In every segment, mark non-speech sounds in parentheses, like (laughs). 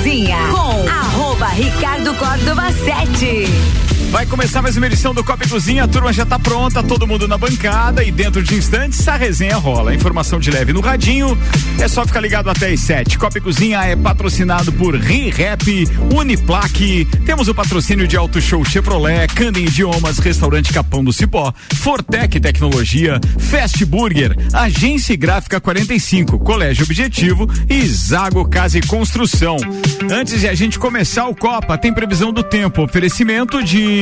Cozinha com arroba Ricardo Córdova 7. Vai começar mais uma edição do Copa e Cozinha. A turma já tá pronta, todo mundo na bancada e dentro de instantes a resenha rola. Informação de leve no radinho. É só ficar ligado até as 7. Copa e Cozinha é patrocinado por ReRap, Uniplaque. Temos o patrocínio de Auto Show Chevrolet, Candem Idiomas, Restaurante Capão do Cipó, Fortec Tecnologia, Fast Burger, Agência Gráfica 45, Colégio Objetivo e Zago Casa e Construção. Antes de a gente começar o Copa, tem previsão do tempo. Oferecimento de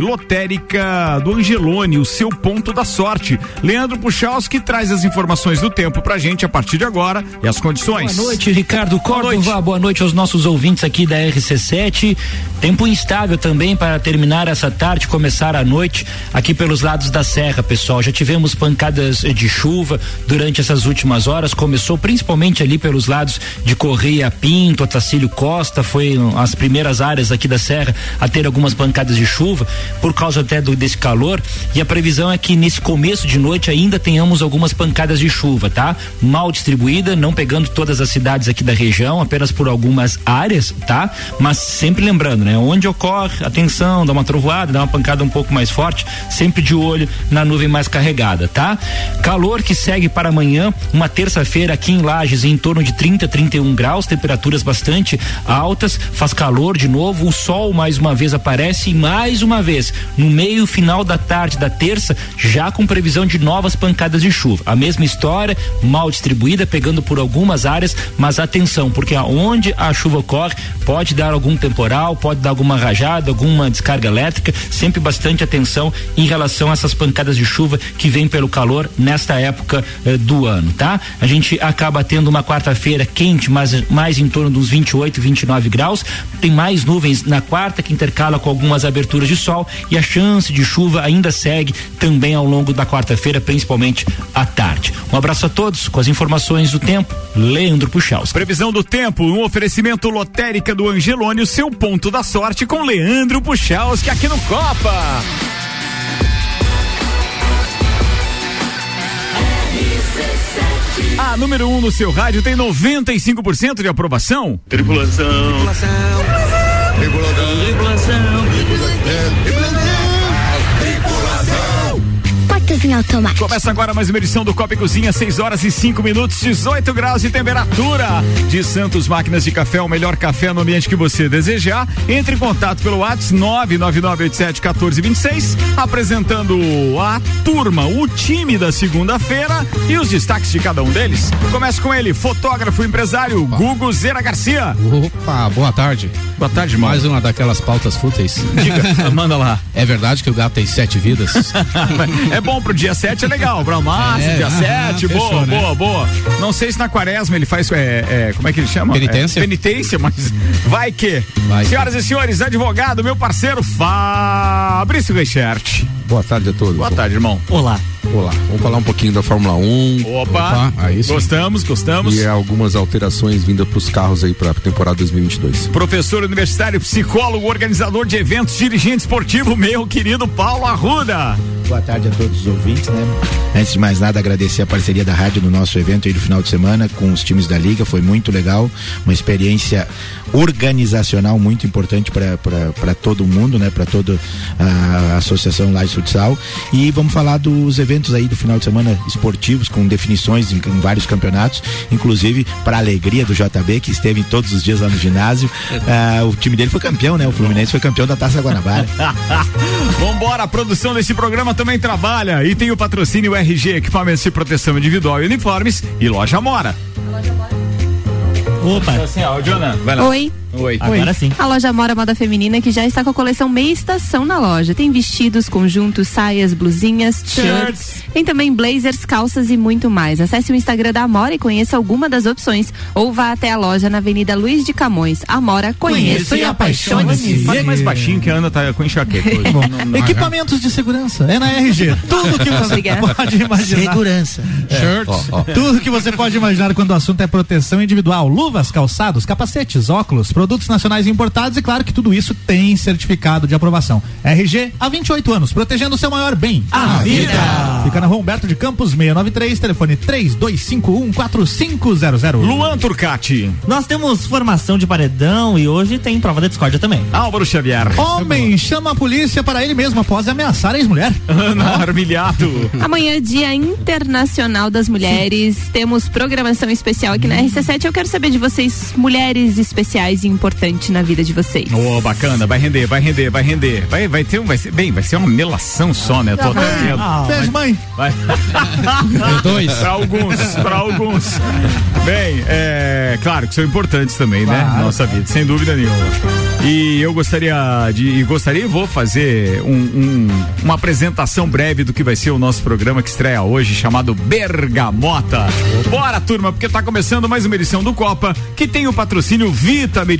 lotérica do Angelone, o seu ponto da sorte. Leandro Puchalski traz as informações do tempo pra gente a partir de agora e as condições. Boa noite, Ricardo Córdova. Boa noite. Boa noite aos nossos ouvintes aqui da RC7. Tempo instável também para terminar essa tarde, começar a noite aqui pelos lados da serra, pessoal. Já tivemos pancadas de chuva durante essas últimas horas. Começou principalmente ali pelos lados de Correia Pinto, Otacílio Costa, foi as primeiras áreas aqui da serra a ter algumas pancadas de chuva por causa até do, desse calor e a previsão é que nesse começo de noite ainda tenhamos algumas pancadas de chuva, tá? Mal distribuída, não pegando todas as cidades aqui da região, apenas por algumas áreas, tá? Mas sempre lembrando, né? Onde ocorre, atenção, dá uma trovoada, dá uma pancada um pouco mais forte, sempre de olho na nuvem mais carregada, tá? Calor que segue para amanhã, uma terça-feira aqui em Lages em torno de 30, 31 graus, temperaturas bastante altas, faz calor de novo, o sol mais uma vez aparece mais uma vez, no meio final da tarde da terça, já com previsão de novas pancadas de chuva. A mesma história, mal distribuída, pegando por algumas áreas, mas atenção, porque aonde a chuva ocorre, pode dar algum temporal, pode dar alguma rajada, alguma descarga elétrica, sempre bastante atenção em relação a essas pancadas de chuva que vem pelo calor nesta época eh, do ano, tá? A gente acaba tendo uma quarta-feira quente, mas mais em torno dos 28, 29 graus. Tem mais nuvens na quarta que intercala com algumas aberturas de sol e a chance de chuva ainda segue também ao longo da quarta-feira, principalmente à tarde. Um abraço a todos com as informações do tempo. Leandro Puxaus. Previsão do tempo, um oferecimento lotérica do Angelone, o seu ponto da sorte com Leandro Puxaus, que aqui no Copa. A número 1 um no seu rádio tem 95% de aprovação. Tripulação. Tripulação. Tripulação. Tripulação. Em automático. Começa agora mais uma edição do Copa e Cozinha, 6 horas e 5 minutos, 18 graus de temperatura. De Santos Máquinas de Café, o melhor café no ambiente que você desejar. Entre em contato pelo WhatsApp 999871426, apresentando a turma, o time da segunda-feira e os destaques de cada um deles. Começa com ele, fotógrafo empresário Opa. Gugu Zera Garcia. Opa, boa tarde. Boa tarde, irmão. Mais uma daquelas pautas fúteis. Diga, (laughs) manda lá. É verdade que o gato tem sete vidas? (laughs) é bom pro dia 7 é legal, pra massa, é, dia ah, 7, boa, fechou, né? boa, boa. Não sei se na quaresma ele faz, é, é como é que ele chama? Penitência? É, penitência, mas vai que. Vai. Senhoras e senhores, advogado, meu parceiro Fabrício Reichert. Boa tarde a todos. Boa tarde, irmão. Olá. Olá, vamos falar um pouquinho da Fórmula 1. Opa, Opa aí sim. gostamos, gostamos. E algumas alterações vindas para os carros aí para a temporada 2022. Professor universitário, psicólogo, organizador de eventos, dirigente esportivo, meu querido Paulo Arruda. Boa tarde a todos os ouvintes, né? Antes de mais nada, agradecer a parceria da rádio no nosso evento aí do final de semana com os times da Liga, foi muito legal, uma experiência organizacional muito importante para todo mundo, né? Para toda a associação lá de futsal. E vamos falar dos eventos aí do final de semana esportivos com definições em, em vários campeonatos, inclusive para alegria do JB que esteve todos os dias lá no ginásio. Uh, (laughs) o time dele foi campeão, né? O Fluminense foi campeão da Taça Guanabara. (laughs) Vambora, a produção desse programa também trabalha e tem o patrocínio RG, equipamentos de proteção individual e uniformes e loja Mora. A loja Mora. Opa. Assim, ó, Jonah, vai lá. Oi. Oi. Agora sim. A loja Mora Moda Feminina que já está com a coleção meia estação na loja. Tem vestidos, conjuntos, saias, blusinhas, shirts. Tem também blazers, calças e muito mais. Acesse o Instagram da Amora e conheça alguma das opções ou vá até a loja na Avenida Luiz de Camões. Amora, conheça, e apaixone-se. Fale mais baixinho que a Ana tá com enxaqueca. não, não, Equipamentos de segurança. É na RG. (laughs) Tudo que você pode imaginar. Segurança. É. Shirts. Oh, oh. Tudo que você pode imaginar quando o assunto é proteção individual. Luvas, calçados, capacetes, óculos, produtos nacionais importados e claro que tudo isso tem certificado de aprovação. RG há 28 anos, protegendo o seu maior bem, a, a vida. vida. Fica na rua Humberto de Campos 693, telefone 3251 4500. Luan Turcati. Nós temos formação de paredão e hoje tem prova da discórdia também. Álvaro Xavier. Homem chama a polícia para ele mesmo após ameaçar a ex-mulher. Ana Armilhado. Amanhã, Dia Internacional das Mulheres. Sim. Temos programação especial aqui na RC7. Eu quero saber de vocês, mulheres especiais e importantes na vida de vocês. Oh, bacana, vai render, vai render, vai render. Vai, vai ter um, vai ser, bem, vai ser uma melação só, né? Tô ah, Beijo, mãe. Vai. dois. Para alguns, para alguns. Bem, é claro que são importantes também, né? claro. né? Nossa vida, sem dúvida nenhuma. E eu gostaria de, e gostaria e vou fazer um, um, uma apresentação breve do que vai ser o nosso programa que estreia hoje, chamado Bergamota. Bora, turma, porque tá começando mais uma edição do Copa, que tem o patrocínio Vita Medicina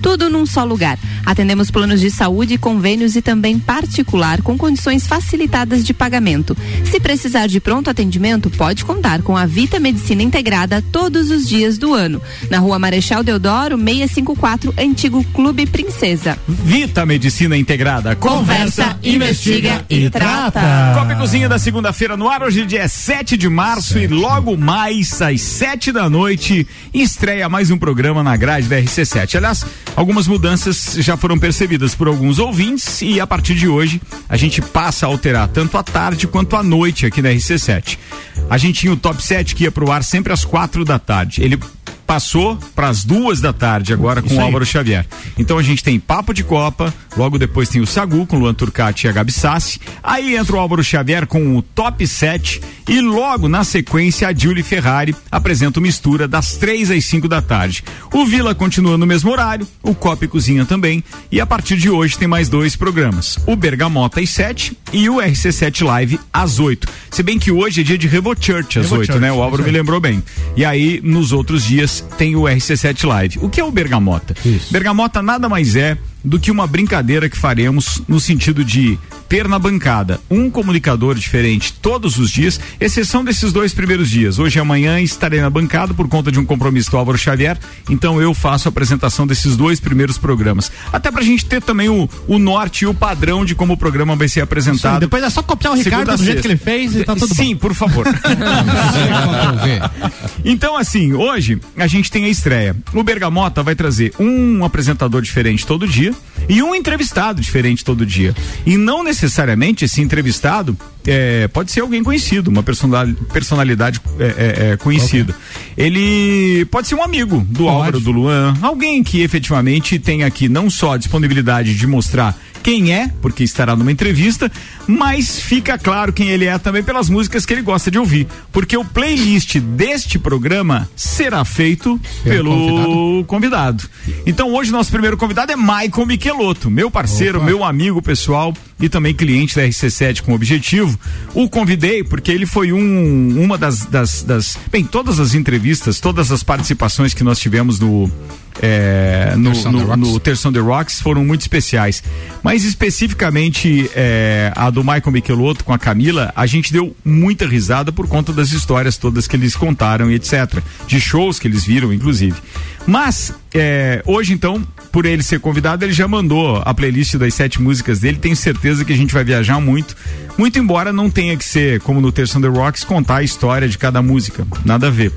Tudo num só lugar. Atendemos planos de saúde, convênios e também particular com condições facilitadas de pagamento. Se precisar de pronto atendimento, pode contar com a Vita Medicina Integrada todos os dias do ano. Na rua Marechal Deodoro, 654, antigo Clube Princesa. Vita Medicina Integrada. Conversa, Conversa investiga e trata. Copa e Cozinha da segunda-feira no ar, hoje dia 7 de março e logo mais às 7 da noite estreia mais um programa na grade da RC7. Aliás, algumas mudanças já foram percebidas por alguns ouvintes e a partir de hoje a gente passa a alterar tanto a tarde quanto a noite aqui na RC7. A gente tinha o top 7 que ia pro ar sempre às quatro da tarde. Ele passou para as duas da tarde agora com o Álvaro Xavier. Então a gente tem Papo de Copa, logo depois tem o Sagu com Luan Turcati e a Gabi Sassi. Aí entra o Álvaro Xavier com o Top 7 e logo na sequência a Julie Ferrari apresenta o Mistura das três às cinco da tarde. O Vila continua no mesmo horário, o Copa e Cozinha também e a partir de hoje tem mais dois programas, o Bergamota às 7 e o RC7 Live às 8. Se bem que hoje é dia de Revo Church às 8, né? O Álvaro me lembrou bem. E aí nos outros dias tem o RC7 Live. O que é o Bergamota? Isso. Bergamota nada mais é do que uma brincadeira que faremos no sentido de ter na bancada um comunicador diferente todos os dias, exceção desses dois primeiros dias. Hoje e amanhã estarei na bancada por conta de um compromisso do Álvaro Xavier, então eu faço a apresentação desses dois primeiros programas. Até pra gente ter também o, o norte e o padrão de como o programa vai ser apresentado. Sim, depois é só copiar o Ricardo do jeito que ele fez e tá tudo Sim, bom. por favor. (laughs) então, assim, hoje a gente tem a estreia. O Bergamota vai trazer um apresentador diferente todo dia e um entrevistado diferente todo dia. E não necessariamente esse entrevistado é, pode ser alguém conhecido, uma personalidade é, é, é, conhecida. Okay. Ele pode ser um amigo do pode. Álvaro, do Luan, alguém que efetivamente tem aqui não só a disponibilidade de mostrar quem é, porque estará numa entrevista, mas fica claro quem ele é também pelas músicas que ele gosta de ouvir. Porque o playlist deste programa será feito pelo convidado. convidado. Então hoje nosso primeiro convidado é Michael Michelotto, meu parceiro, Opa. meu amigo pessoal e também cliente da RC7 com objetivo. O convidei porque ele foi um, uma das, das, das. Bem, todas as entrevistas, todas as participações que nós tivemos no é, no, no, no Terção The Rocks foram muito especiais. Mas especificamente é, a do Michael Michelotto com a Camila, a gente deu muita risada por conta das histórias todas que eles contaram e etc. De shows que eles viram, inclusive. Mas, é, hoje então, por ele ser convidado, ele já mandou a playlist das sete músicas dele. Tenho certeza que a gente vai viajar muito. Muito embora não tenha que ser, como no Terção The Rocks, contar a história de cada música. Nada a ver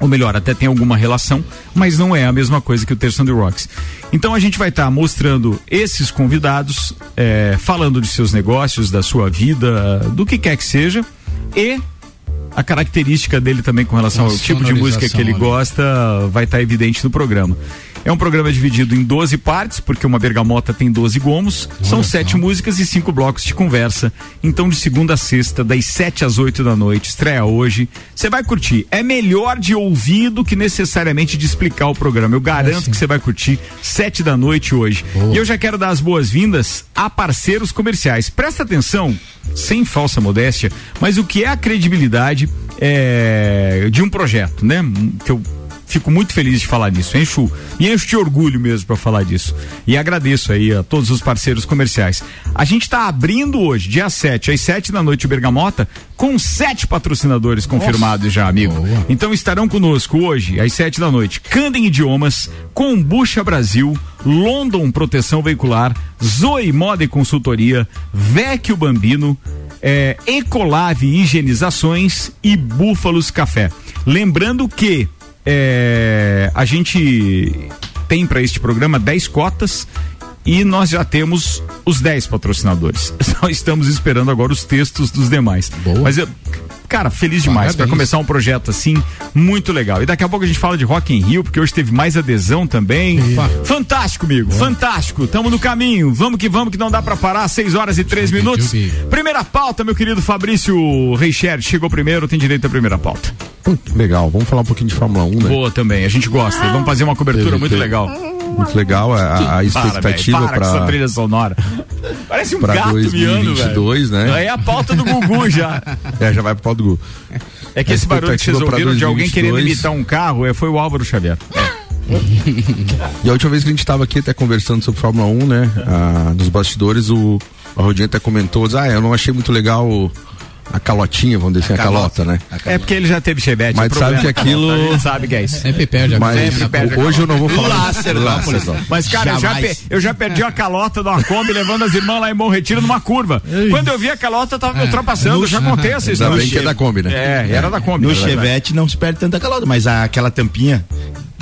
ou melhor, até tem alguma relação, mas não é a mesma coisa que o Terço the Rocks. Então a gente vai estar tá mostrando esses convidados, é, falando de seus negócios, da sua vida, do que quer que seja, e a característica dele também com relação ao tipo de música que ele gosta vai estar tá evidente no programa. É um programa dividido em 12 partes, porque uma bergamota tem 12 gomos. São sete músicas e cinco blocos de conversa. Então, de segunda a sexta, das 7 às 8 da noite, estreia hoje. Você vai curtir. É melhor de ouvir do que necessariamente de explicar o programa. Eu garanto que você vai curtir 7 da noite hoje. E eu já quero dar as boas-vindas a parceiros comerciais. Presta atenção, sem falsa modéstia, mas o que é a credibilidade é, de um projeto, né? Que eu fico muito feliz de falar disso. Encho e encho de orgulho mesmo para falar disso. E agradeço aí a todos os parceiros comerciais. A gente está abrindo hoje, dia 7, às 7 da noite, Bergamota, com sete patrocinadores confirmados já, amigo. Então estarão conosco hoje, às 7 da noite, Candem Idiomas, Combucha Brasil, London Proteção Veicular, Zoe Moda e Consultoria, Vecchio Bambino, é, Ecolave Higienizações e Búfalos Café. Lembrando que é, a gente tem para este programa 10 cotas e nós já temos os 10 patrocinadores. (laughs) Só estamos esperando agora os textos dos demais. Boa. Mas eu, cara, feliz demais para começar um projeto assim muito legal. E daqui a pouco a gente fala de Rock in Rio, porque hoje teve mais adesão também. Fantástico, amigo. Fantástico. Tamo no caminho. Vamos que vamos que não dá para parar. 6 horas e 3 minutos. Primeira pauta, meu querido Fabrício Reicher, chegou primeiro, tem direito à primeira pauta. Legal, vamos falar um pouquinho de Fórmula 1, né? Boa também, a gente gosta. Vamos fazer uma cobertura Teve- muito teve- legal. Muito legal a, a- a expectativa para, para essa para trilha sonora. Parece um pra gato miando, velho. 2022, né? É a pauta do Gugu já. É, já vai pro pau do Gu. É que A esse barulho que vocês ouviram de alguém 2022. querendo imitar um carro é, foi o Álvaro Xavier. E a última vez que a gente estava aqui até conversando sobre Fórmula 1, né? Ah, nos bastidores, o a Rodinha até comentou, ah, eu não achei muito legal o- a calotinha, vamos dizer assim, a calota, né? É porque ele já teve chevette. Mas o sabe que é aquilo- sabe que é isso. Sempre perde a Mas Sempre perde a hoje eu não vou falar. Lácer, Lácer. Mas, cara, eu já, pe- eu já perdi a calota de uma Kombi levando as irmãs lá em Bom Retiro numa curva. Quando eu vi a calota, eu tava me ultrapassando. Eu já contei essa Ainda história. bem que é da Kombi, né? É, era da Kombi. No. Chevette não se perde tanta calota, mas aquela tampinha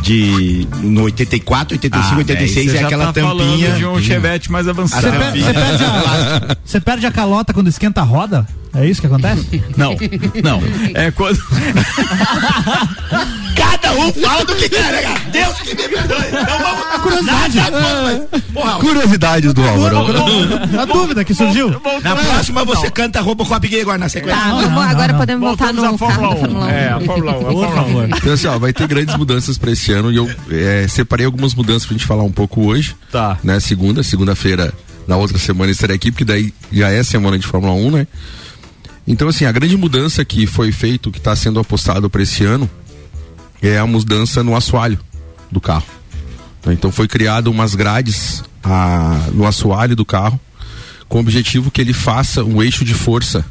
de no 84, 85, Ah, 86 velho, é aquela tá tampinha. de um Chevette mais avançado. Você, per- você perde a, você perde a calota quando esquenta a roda? É isso que acontece? (laughs) Não, não. É quando. (laughs) Cada um fala do que quer, né, cara? Deus que me perdoe. Então vamos. Curiosidade. Porra, Curiosidades do Álvaro. A dúvida que surgiu. na próxima você canta Robocop gay agora na sequência. Tá, não, vamos- não, agora não. podemos voltar Voltamos no Fórmula da 1. Fórmula 1. É, a Fórmula 1. a Por Fórmula 1. favor. Então, assim, ó, vai ter grandes mudanças para esse ano e eu é, separei algumas mudanças pra gente falar um pouco hoje. Tá. Né, segunda, segunda-feira, na outra semana estarei aqui, porque daí já é semana de Fórmula 1, né? Então, assim, a grande mudança que foi feito, que está sendo apostado para esse ano, é a mudança no assoalho do carro. Então foi criado umas grades ah, no assoalho do carro, com o objetivo que ele faça um eixo de força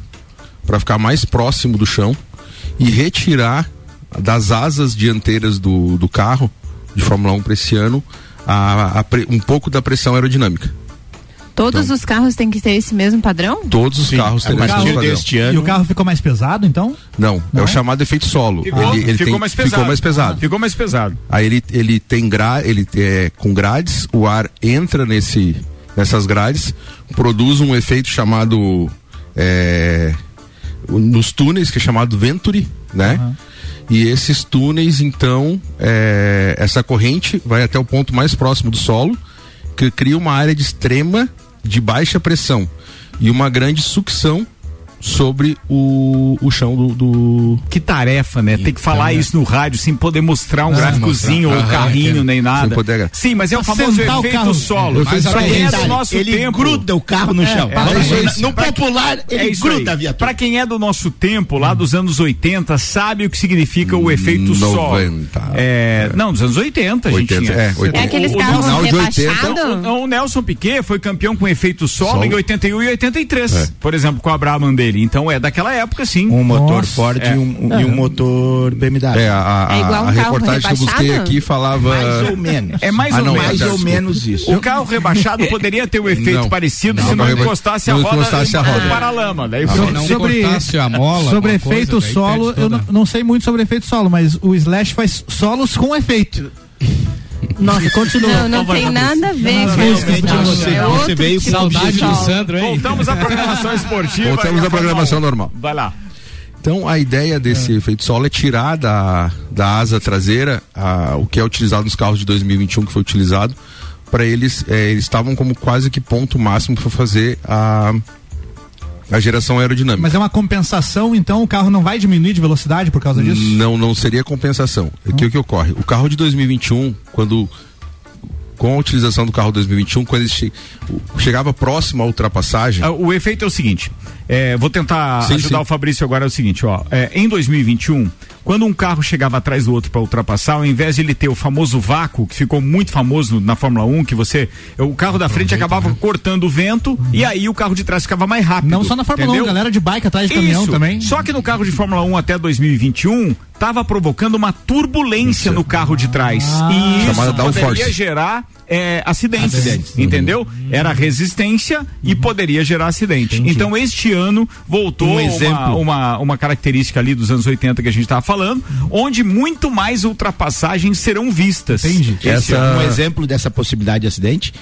para ficar mais próximo do chão e retirar das asas dianteiras do, do carro de Fórmula 1 para esse ano a- a um pouco da pressão aerodinâmica. Todos Então- os carros têm que ter esse mesmo padrão? Todos os carros a terão esse mesmo padrão. deste E o ano. carro ficou mais pesado, então? Não, é Não o é? chamado efeito solo. Ficou, ele, ele ficou tem- mais pesado. Ficou mais pesado. Ficou mais pesado. Aí ele, ele tem gra, ele é com grades, o ar entra nesse nessas grades, produz um efeito chamado é, o- nos túneis que é chamado Venturi, né? E esses túneis, então, é, essa corrente vai até o ponto mais próximo do solo, que cria uma área de extrema, de baixa pressão e uma grande sucção sobre o, o chão do, do, Que tarefa, né? Tem que falar isso no rádio sem poder mostrar um Ah, gráficozinho ou mostrar. carrinho Aham, nem nada. Sem poder- Sim, mas é o famoso efeito carro. solo. Mas pra quem é do nosso ele tempo. gruda o carro no chão. é, Para- é isso. no popular, ele É gruda a viatura. Pra quem é do nosso tempo, lá dos anos 80, sabe o que significa o efeito solo. 90. É, não, dos anos 80 a gente 80, tinha. é, 80. É aqueles carros final de 80, rebaixados? O, Nelson Piquet foi campeão com efeito solo, em 81 e 83, É. por exemplo, com a Brabham dele. Então é daquela época, sim. Um motor Nossa. Ford É. e, um, um- e um motor BMW. É, a, a, É igual um a carro reportagem que eu busquei rebaixado? aqui falava. Mais ou menos. É mais Ah, ou não, mais ou menos isso. O carro rebaixado poderia ter o efeito Não. parecido Não, se não encostasse a não roda, encostasse a roda. no paralama. Daí Se foi- não Sobre- cortasse a mola. sobre coisa, efeito daí solo, eu não sei muito sobre efeito solo, mas o Slash faz solos com efeito. Nossa, (laughs) continua. Não, não tem nada a ver com isso. você- É você outro veio com de Saudade do. Sandro, hein? Voltamos à programação esportiva. Voltamos à programação Fórmula 1. normal. Vai lá. Então a ideia desse efeito solo é tirar da, da asa traseira a, o que é utilizado nos carros de 2021 que foi utilizado para eles é, eles estavam como quase que ponto máximo para fazer a a geração aerodinâmica. Mas é uma compensação, então o carro não vai diminuir de velocidade por causa disso? Não, não seria compensação. O que, o que ocorre? O carro de 2021, quando com a utilização do carro 2021, quando ele che chegava próximo à ultrapassagem. Ah, o efeito é o seguinte: é, vou tentar sim, ajudar sim. o Fabrício agora. É o seguinte, ó, é, em 2021, quando um carro chegava atrás do outro para ultrapassar, ao invés de ele ter o famoso vácuo, que ficou muito famoso na Fórmula 1, que você. O carro da frente acabava né? cortando o vento uhum. e aí o carro de trás ficava mais rápido. Não só na Fórmula entendeu? 1, galera de bike atrás de caminhão Isso. também. Só que no carro de Fórmula 1 até 2021, estava provocando uma turbulência isso. no carro de trás. Ah. E isso poderia gerar é, acidentes, acidentes. entendeu? Uhum. Era resistência uhum. e poderia gerar acidente. Entendi. Então este ano voltou um uma, uma, uma, característica ali dos anos 80 que a gente estava falando, onde muito mais ultrapassagens serão vistas. Entendi. Essa... Um exemplo dessa possibilidade de acidente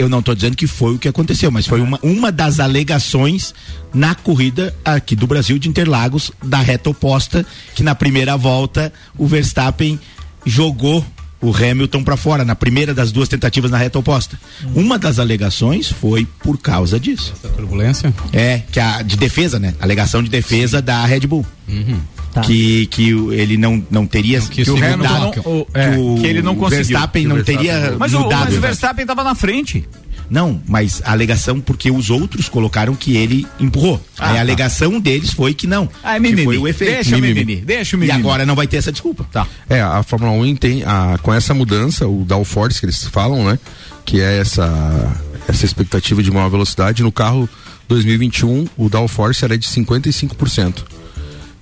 eu não estou dizendo que foi o que aconteceu, mas foi uma, uma das alegações na corrida aqui do Brasil de Interlagos, da reta oposta, que na primeira volta o Verstappen jogou o Hamilton para fora, na primeira das duas tentativas na reta oposta. Uhum. Uma das alegações foi por causa disso. Essa turbulência? É, que a de defesa, né? Alegação de defesa Sim. da Red Bull. Uhum. Tá. Que, que ele não, não teria que, que, o Hamilton não, o, é, que, o, que ele não conseguiu. Verstappen não Verstappen. teria mas mudado. O, mas o Verstappen estava na frente. Não, mas a alegação porque os outros colocaram que ele empurrou. Ah, Aí a tá. alegação deles foi que não. Ah, é que foi o efeito. Deixa o mimimi, deixa o mimimi. E agora não vai ter essa desculpa. Tá. É, a Fórmula 1 tem a, com essa mudança, o downforce que eles falam, né? Que é essa essa expectativa de maior velocidade no carro 2021, o downforce era de 55%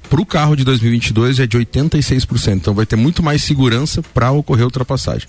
para o carro de 2022 é de 86%. Então vai ter muito mais segurança para ocorrer a ultrapassagem.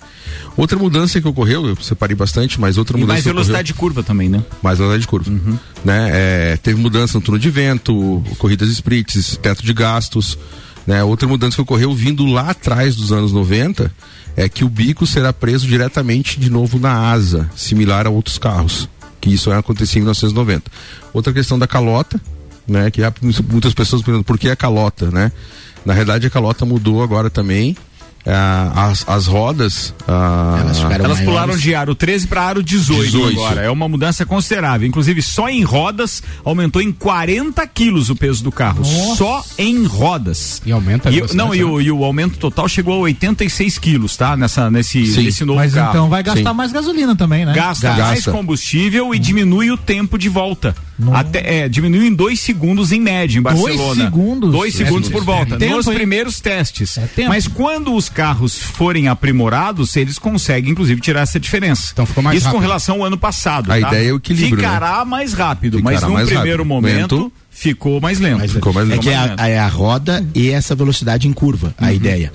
Outra mudança que ocorreu, eu separei bastante, mas outra e mudança. Mais velocidade ocorreu, de curva também, né? Mais velocidade de curva. Uhum. Né? É, teve mudança no turno de vento, corridas sprints, teto de gastos. Né? Outra mudança que ocorreu vindo lá atrás dos anos 90 é que o bico será preso diretamente de novo na asa, similar a outros carros. Que isso acontecia em 1990. Outra questão da calota, né? Que há muitas pessoas perguntam por que a calota, né? Na realidade a calota mudou agora também. Ah, as, as rodas ah, elas, elas pularam de aro 13 para aro 18, 18, agora é uma mudança considerável inclusive só em rodas aumentou em 40 quilos o peso do carro Nossa. só em rodas e aumenta e, não e o, né? e o, aumento total chegou a 86 quilos tá nessa nesse, nesse novo mas carro então vai gastar Sim. mais gasolina também né gasta, gasta. mais combustível e diminui o tempo de volta até, é, diminuiu em dois segundos em média em Barcelona. Dois segundos? Dois segundos por volta. É tempo, nos hein? primeiros testes. É Mas quando os carros forem aprimorados, eles conseguem, inclusive, tirar essa diferença. Então ficou mais Isso rápido. com relação ao ano passado. A tá? ideia é o equilíbrio. Né? Ficará né? mais rápido, Ficará mas no primeiro rápido. momento. Ficou mais lento. Ficou mais lento. É que é a, é a roda e essa velocidade em curva, a uhum. ideia.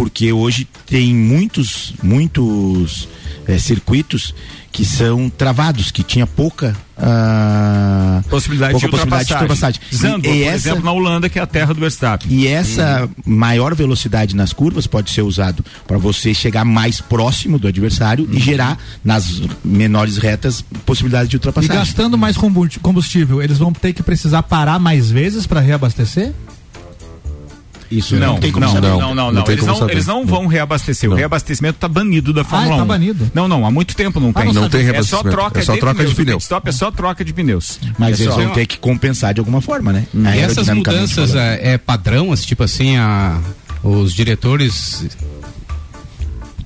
Porque hoje tem muitos, muitos é, circuitos que são travados, que tinha pouca uh, possibilidade, pouca de, possibilidade de ultrapassagem. Zandvoort, por essa, exemplo, na Holanda, que é a terra do Verstappen. E essa uhum. maior velocidade nas curvas pode ser usado para você chegar mais próximo do adversário uhum. e gerar nas menores retas possibilidade de ultrapassagem. E gastando mais combustível, eles vão ter que precisar parar mais vezes para reabastecer? Isso não, não tem como não, saber. Não, não, não. não. Eles, não eles não vão reabastecer. O reabastecimento está banido da Fórmula ah, 1. Tá banido? Não, não, há muito tempo não ah, tem. não, tem reabastecimento. É só troca, é só de, troca pneus, de pneu. Stop é só troca de pneus. Mas é eles vão ter que compensar de alguma forma, né? E essas mudanças é, é, padrão, assim, tipo assim, a, os diretores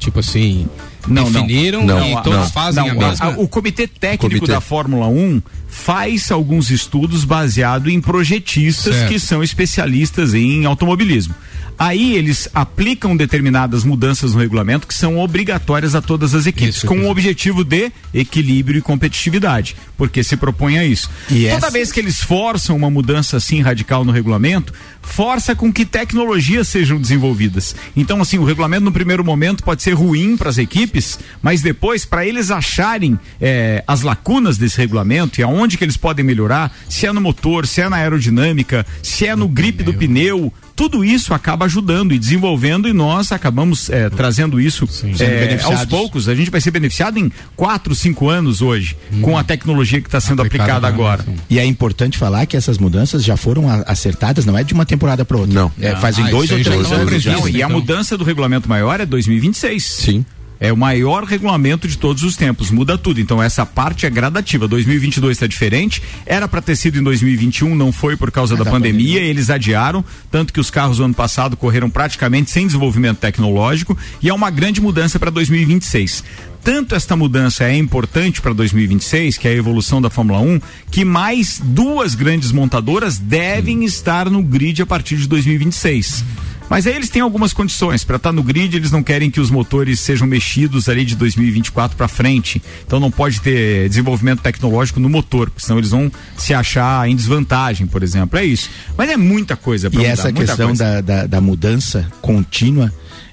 tipo assim, não, definiram não, e todos não, fazem não, a mesma. o comitê técnico comitê. da Fórmula 1 faz alguns estudos baseado em projetistas certo. que são especialistas em automobilismo. Aí eles aplicam determinadas mudanças no regulamento que são obrigatórias a todas as equipes, isso, com o objetivo de equilíbrio e competitividade, porque se propõe a isso. E Toda essa... vez que eles forçam uma mudança assim radical no regulamento, força com que tecnologias sejam desenvolvidas. Então, assim, o regulamento no primeiro momento pode ser ruim para as equipes, mas depois, para eles acharem é, as lacunas desse regulamento e aonde que eles podem melhorar, se é no motor, se é na aerodinâmica, se é no, no grip pneu. do pneu, tudo isso acaba ajudando e desenvolvendo e nós acabamos é, trazendo isso é, aos poucos. A gente vai ser beneficiado em quatro, cinco anos hoje hum. com a tecnologia que está sendo aplicada, aplicada agora. E é importante falar que essas mudanças já foram acertadas, não é de uma temporada para outra. Não. É, fazem ah, dois ou três anos. Já, e a mudança do regulamento maior é 2026. Sim. É o maior regulamento de todos os tempos, muda tudo. Então essa parte é gradativa. 2022 está diferente. Era para ter sido em 2021, não foi por causa é da, da pandemia, pandemia, eles adiaram, tanto que os carros do ano passado correram praticamente sem desenvolvimento tecnológico e é uma grande mudança para 2026 tanto esta mudança é importante para 2026, que é a evolução da Fórmula 1, que mais duas grandes montadoras devem estar no grid a partir de 2026. Mas aí eles têm algumas condições. Para estar tá no grid, eles não querem que os motores sejam mexidos ali de 2024 para frente. Então não pode ter desenvolvimento tecnológico no motor, porque senão eles vão se achar em desvantagem, por exemplo. É isso. Mas é muita coisa para E mudar, essa questão da, da, da, mudança contínua.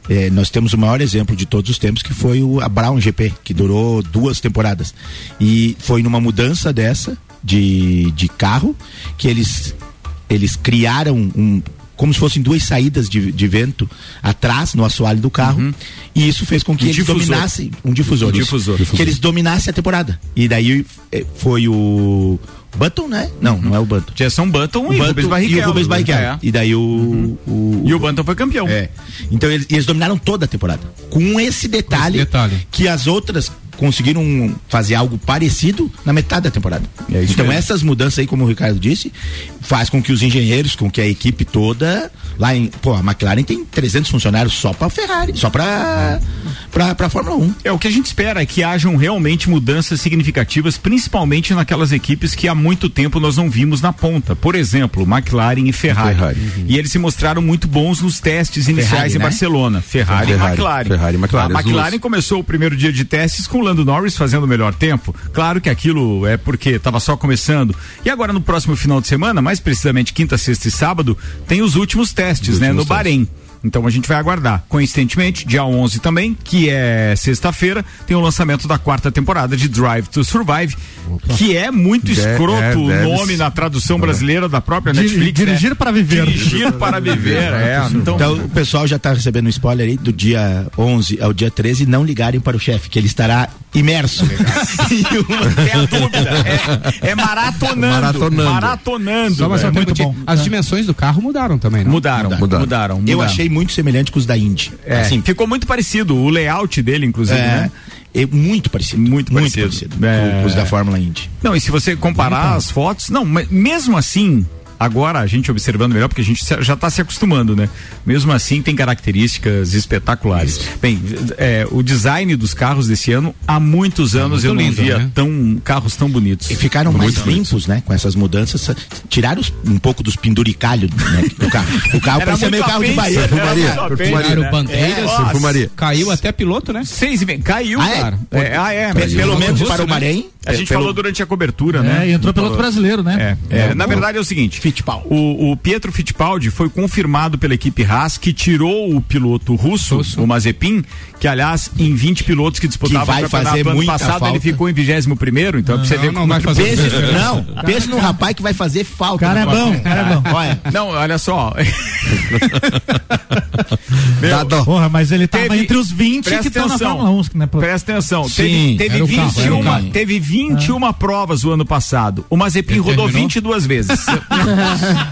É, nós temos o maior exemplo de todos os tempos que foi o a Brown GP, que durou duas temporadas. E foi numa mudança dessa de, de carro que eles eles criaram um, como se fossem duas saídas de, de vento atrás no assoalho do carro. Uhum. E isso fez com que um eles difusor. dominassem. Um difusor. Um difusor. Que eles dominassem a temporada. E daí eh, foi o. Button, né? Não, uhum. não é o Button. Jason Button, Button e Rubens Barrichello. E o Rubens Barrichello. É. E daí o, uhum. o, E o Button foi campeão. É. Então eles, eles dominaram toda a temporada. Com esse detalhe, esse detalhe. que as outras conseguiram fazer algo parecido na metade da temporada. É então mesmo. essas mudanças aí, como o Ricardo disse, faz com que os engenheiros, com que a equipe toda lá em, pô, a McLaren tem 300 funcionários só para Ferrari, só para para para Fórmula 1. É o que a gente espera é que hajam realmente mudanças significativas, principalmente naquelas equipes que há muito tempo nós não vimos na ponta. Por exemplo, McLaren e Ferrari. Ferrari. Uhum. E eles se mostraram muito bons nos testes iniciais Ferrari, em né? Barcelona. Ferrari, Ferrari, e McLaren. Ferrari e McLaren. A McLaren começou o primeiro dia de testes com Lando Norris fazendo o melhor tempo. Claro que aquilo é porque estava só começando. E agora no próximo final de semana, mais precisamente quinta, sexta e sábado, tem os últimos testes, os né, últimos no testes. Bahrein. Então a gente vai aguardar. Coincidentemente, dia 11 também, que é sexta-feira, tem o lançamento da quarta temporada de Drive to Survive, Opa. que é muito escroto o nome na tradução brasileira da própria Netflix. Né? Dirigir né? para viver. Dirigir para viver, é. Então, então o pessoal já está recebendo um spoiler aí do dia 11 ao dia 13, não ligarem para o chefe, que ele estará imerso. (laughs) é a dúvida. É, é maratonando. Maratonando. maratonando. Só, mas é, muito bom. As dimensões do carro mudaram também, não? Mudaram, mudaram. mudaram. mudaram, mudaram. Eu achei muito semelhante com os da Indy. É, assim, ficou muito parecido, o layout dele, inclusive, é, né? É muito parecido. Muito, muito parecido. parecido é... com os da Fórmula Indy. Não, e se você comparar as fotos, não, mas mesmo assim, Agora, a gente observando melhor, porque a gente já está se acostumando, né? Mesmo assim, tem características espetaculares. Isso. Bem, é, o design dos carros desse ano, há muitos é anos é eu não lindo, via né? tão, carros tão bonitos. E ficaram muito mais limpos, né? Com essas mudanças. Tiraram um pouco dos penduricalhos né, do carro. O carro parecia meio carro de Bahia. Perfumaria. Perfumaria. bandeiras. É. Caiu até piloto, né? Seis e Caiu, ah, cara. É? ah, é. Caiu. Pelo menos para o Bahrein. A gente falou durante a cobertura, né? E entrou piloto brasileiro, né? É. Na verdade é o seguinte. Fittipaldi. O, o Pietro Fittipaldi foi confirmado pela equipe Haas que tirou o piloto russo, russo. o Mazepin, que aliás em 20 pilotos que disputavam que vai o fazer ano passado falta. ele ficou em 21 primeiro, então não, você vê não, vai fazer pense, não, pense num rapaz que vai fazer falta. Cara é bom, cara é bom. Olha. Não, olha só. (laughs) Meu, tá Porra, mas ele tava teve, entre os 20 que estão na Fórmula 1, né? Presta atenção. Sim, teve, teve 21, carro, teve 21 ah. provas o ano passado. O Mazepin ele rodou terminou? 22 vezes. (laughs)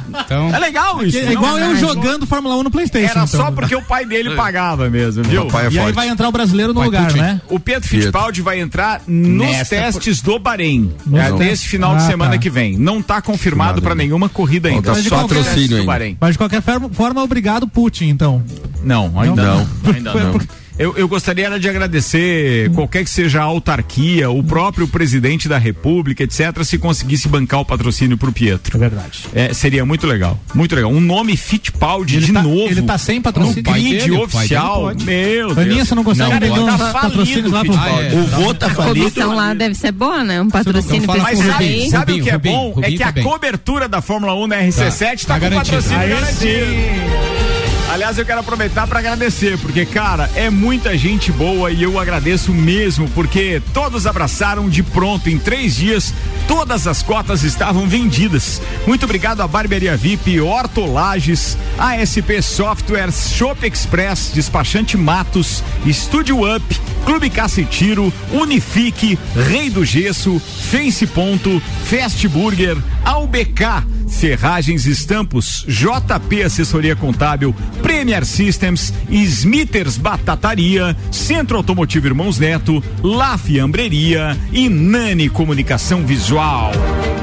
então, é legal isso. É igual eu jogando Fórmula 1 no PlayStation. Era então. só porque o pai dele pagava mesmo, viu? É e aí vai entrar o brasileiro no lugar, né? O Pedro Fittipaldi vai entrar nos testes do Bahrein. É, nesse final de ah, semana tá. que vem. Não está confirmado para nenhuma corrida ainda. Só patrocínio ainda. Mas de qualquer forma, obrigado Putin, então. Não, ainda não. não. Ainda não. Eu, eu gostaria de agradecer qualquer que seja a autarquia, o próprio presidente da República, etc., se conseguisse bancar o patrocínio pro Pietro. É verdade. É, seria muito legal. Muito legal. Um nome Fittipaldi ele de tá, novo. Ele tá sem patrocínio. No grid dele, oficial. Meu Deus. Aninha, você não consegue não, pegar uns patrocínios lá pro ah, é. O vô tá falido. A comissão lá deve ser boa, né? Um patrocínio pra Mas sabe, sabe o que é bom? é que a cobertura da Fórmula 1 na RC7 tá, tá, tá com patrocínio garantido. Aliás, eu quero aproveitar para agradecer, porque, cara, é muita gente boa e eu agradeço mesmo, porque todos abraçaram de pronto. Em três dias, todas as cotas estavam vendidas. Muito obrigado a Barbearia VIP, Hortolages, ASP Softwares, Shop Express, Despachante Matos, Estúdio Up, Clube Caça e Tiro, Unifique, Rei do Gesso, Face Ponto, Fast Burger, AUBK, Serragens Estampos, JP Assessoria Contábil, Premier Systems, Smithers Batataria, Centro Automotivo Irmãos Neto, La Fiambreria e Nani Comunicação Visual.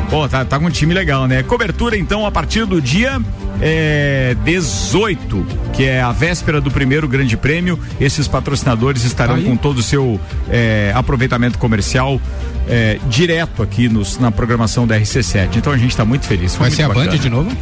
Pô, tá, tá com um time legal, né? Cobertura então a partir do dia é, 18, que é a véspera do primeiro grande prêmio. Esses patrocinadores estarão Aí. com todo o seu é, aproveitamento comercial é, direto aqui nos, na programação da RC7. Então a gente está muito feliz. Foi vai muito ser bacana. a Band de novo?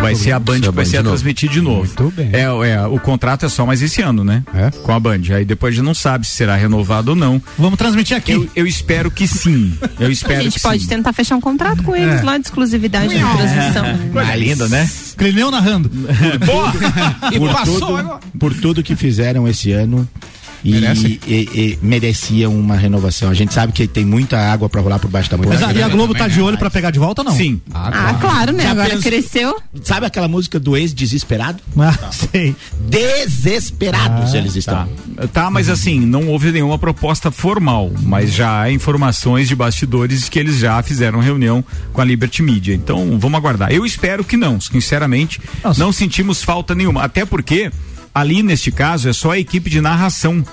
Vai ser a Band que vai ser a transmitir de novo. Muito bem. É, é, o contrato é só mais esse ano, né? É? Com a Band. Aí depois a gente não sabe se será renovado ou não. Vamos transmitir aqui. Eu, eu espero que sim. Eu (laughs) espero A gente pode sim. tentar fechar um contrato com eles é. lá de exclusividade de transmissão. (laughs) É. linda, né? Clineu narrando. (laughs) Por, por, tudo, por tudo que fizeram esse ano, e, Merece? e, e, merecia uma renovação. A gente sabe que tem muita água para rolar por baixo da ponte. Mas e a Globo tá de olho para pegar de volta ou não? Sim. Ah, claro, ah, claro né? Já Agora penso, cresceu. Sabe aquela música do ex desesperado? Ah, sei. Desesperados ah, eles estão. Tá. tá, mas assim, não houve nenhuma proposta formal, mas já há informações de bastidores que eles já fizeram reunião com a Liberty Media. Então, vamos aguardar. Eu espero que não, sinceramente, Nossa. não sentimos falta nenhuma, até porque ali neste caso é só a equipe de narração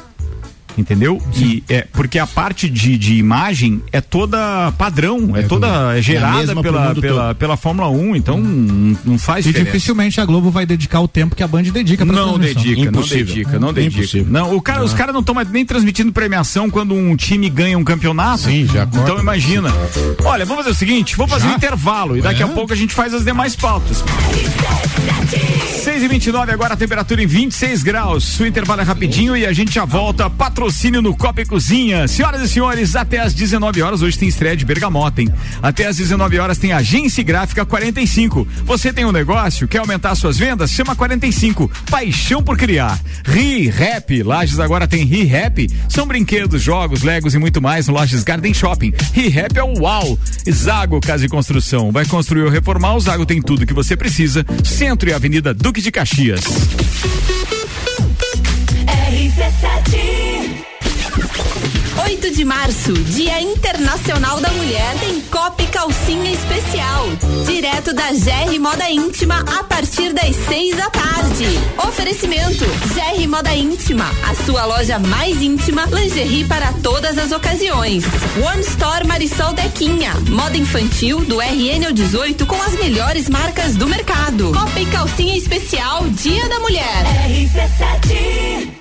entendeu? E é porque a parte de, de imagem é toda padrão, é, é toda é gerada é pela, pela, pela Fórmula 1, então hum. não faz e diferença. dificilmente a Globo vai dedicar o tempo que a Band dedica para Não dedica, Impossível. não dedica, não dedica. Impossível. Não, o cara, os caras não estão nem transmitindo premiação quando um time ganha um campeonato. Sim, já Então imagina. Olha, vamos fazer o seguinte, vou fazer já? um intervalo e daqui a pouco a gente faz as demais pautas. 6 e 29 agora a temperatura em 26 graus. O intervalo é rapidinho e a gente já volta. Patrocínio no Copa e Cozinha. Senhoras e senhores, até às 19 horas hoje tem estreia de Bergamota? Até às 19 horas tem Agência Gráfica 45. Você tem um negócio, quer aumentar suas vendas? Chama 45. Paixão por criar. Ri Rap. Lages agora tem Ri Rap. São brinquedos, jogos, legos e muito mais no Lages Garden Shopping. Ri Rap é o uau. Zago Casa e Construção. Vai construir ou reformar? O Zago tem tudo que você precisa. Centro e Avenida Duque de Caxias. RC7 8 de março, Dia Internacional da Mulher, tem Copa e Calcinha Especial. Direto da GR Moda Íntima a partir das 6 da tarde. Oferecimento: GR Moda Íntima, a sua loja mais íntima, lingerie para todas as ocasiões. One Store Marisol Dequinha, moda infantil do RN ao 18 com as melhores marcas do mercado. Copa e Calcinha Especial, Dia da Mulher. RC7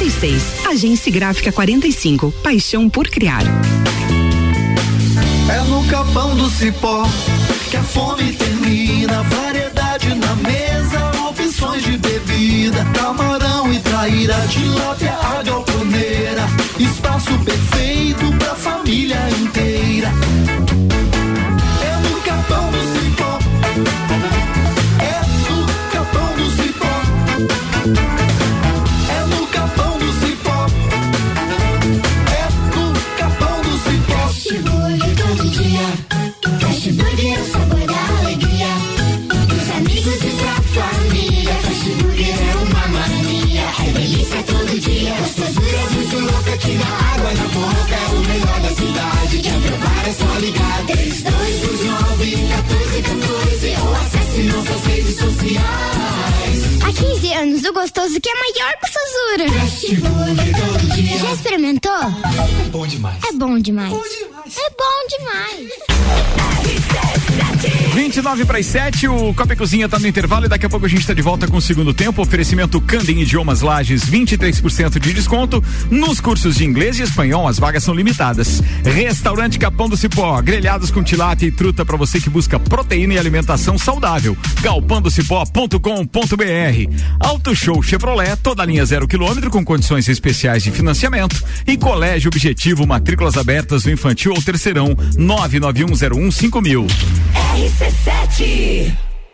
2236. Agência Gráfica 45. Paixão por criar. É no capão do cipó que a fome termina. Variedade na mesa, opções de bebida. Camarão e traíra, tilápia, a galponeira. Espaço perfeito pra família inteira. 15 anos, o gostoso que é maior que o Sazura. Já experimentou? É bom demais. É bom demais. Bom demais. É bom demais. 29 para as 7, o Copa e Cozinha está no intervalo e daqui a pouco a gente está de volta com o segundo tempo. Oferecimento Candem Idiomas Lages, 23% de desconto nos cursos de inglês e espanhol. As vagas são limitadas. Restaurante Capão do Cipó, grelhados com tilápia e truta para você que busca proteína e alimentação saudável. galpandocipó.com.br. Auto Show Chevrolet, toda linha zero quilômetro com condições especiais de financiamento. E Colégio Objetivo, matrículas abertas do infantil ao terceirão, 99101 mil. RC7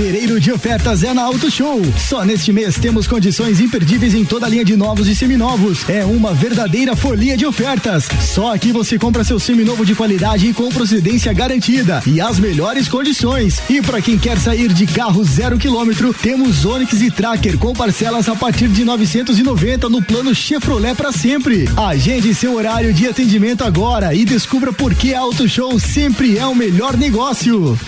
Fevereiro de ofertas é na Auto Show. Só neste mês temos condições imperdíveis em toda a linha de novos e seminovos. É uma verdadeira folia de ofertas. Só aqui você compra seu seminovo de qualidade e com procedência garantida e as melhores condições. E para quem quer sair de carro zero quilômetro, temos Onix e Tracker com parcelas a partir de 990 no plano Chevrolet para sempre. Agende seu horário de atendimento agora e descubra por que Auto Show sempre é o melhor negócio.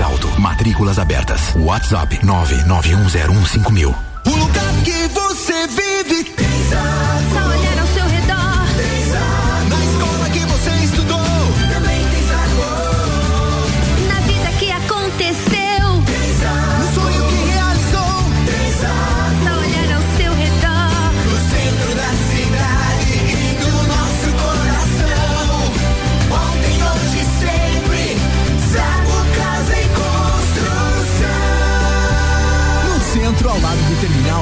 Voar mais alto. Matrículas abertas. WhatsApp 991015000. O lugar que você vive tem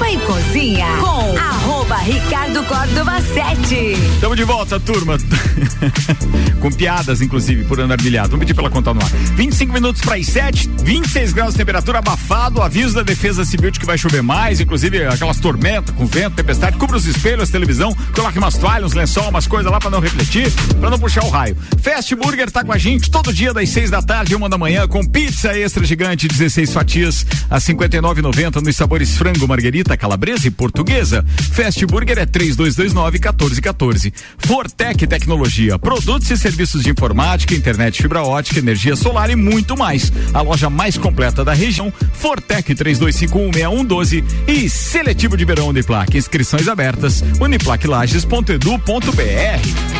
Copa e Cozinha com arroba Ricardo Córdova 7. Estamos de volta, turma. (laughs) Com piadas, inclusive, por andar bilhado. Vamos pedir pra ela no ar. 25 minutos para as 7, 26 graus de temperatura, abafado. Aviso da Defesa Civil de que vai chover mais, inclusive aquelas tormentas com vento, tempestade. Cubra os espelhos, televisão, coloque umas toalhas, uns lençol, umas coisas lá para não refletir, para não puxar o raio. Fast Burger tá com a gente todo dia das 6 da tarde, uma da manhã, com pizza extra gigante, 16 fatias, a 59,90 nos sabores frango, marguerita, calabresa e portuguesa. Fast Burger é 3229 1414. Fortec Tecnologia, produtos e serviços de informática, internet fibra ótica, energia solar e muito mais. A loja mais completa da região, Fortec 32516112 e Seletivo de Verão Uniplac. Inscrições abertas, uniplaclages.edu.br.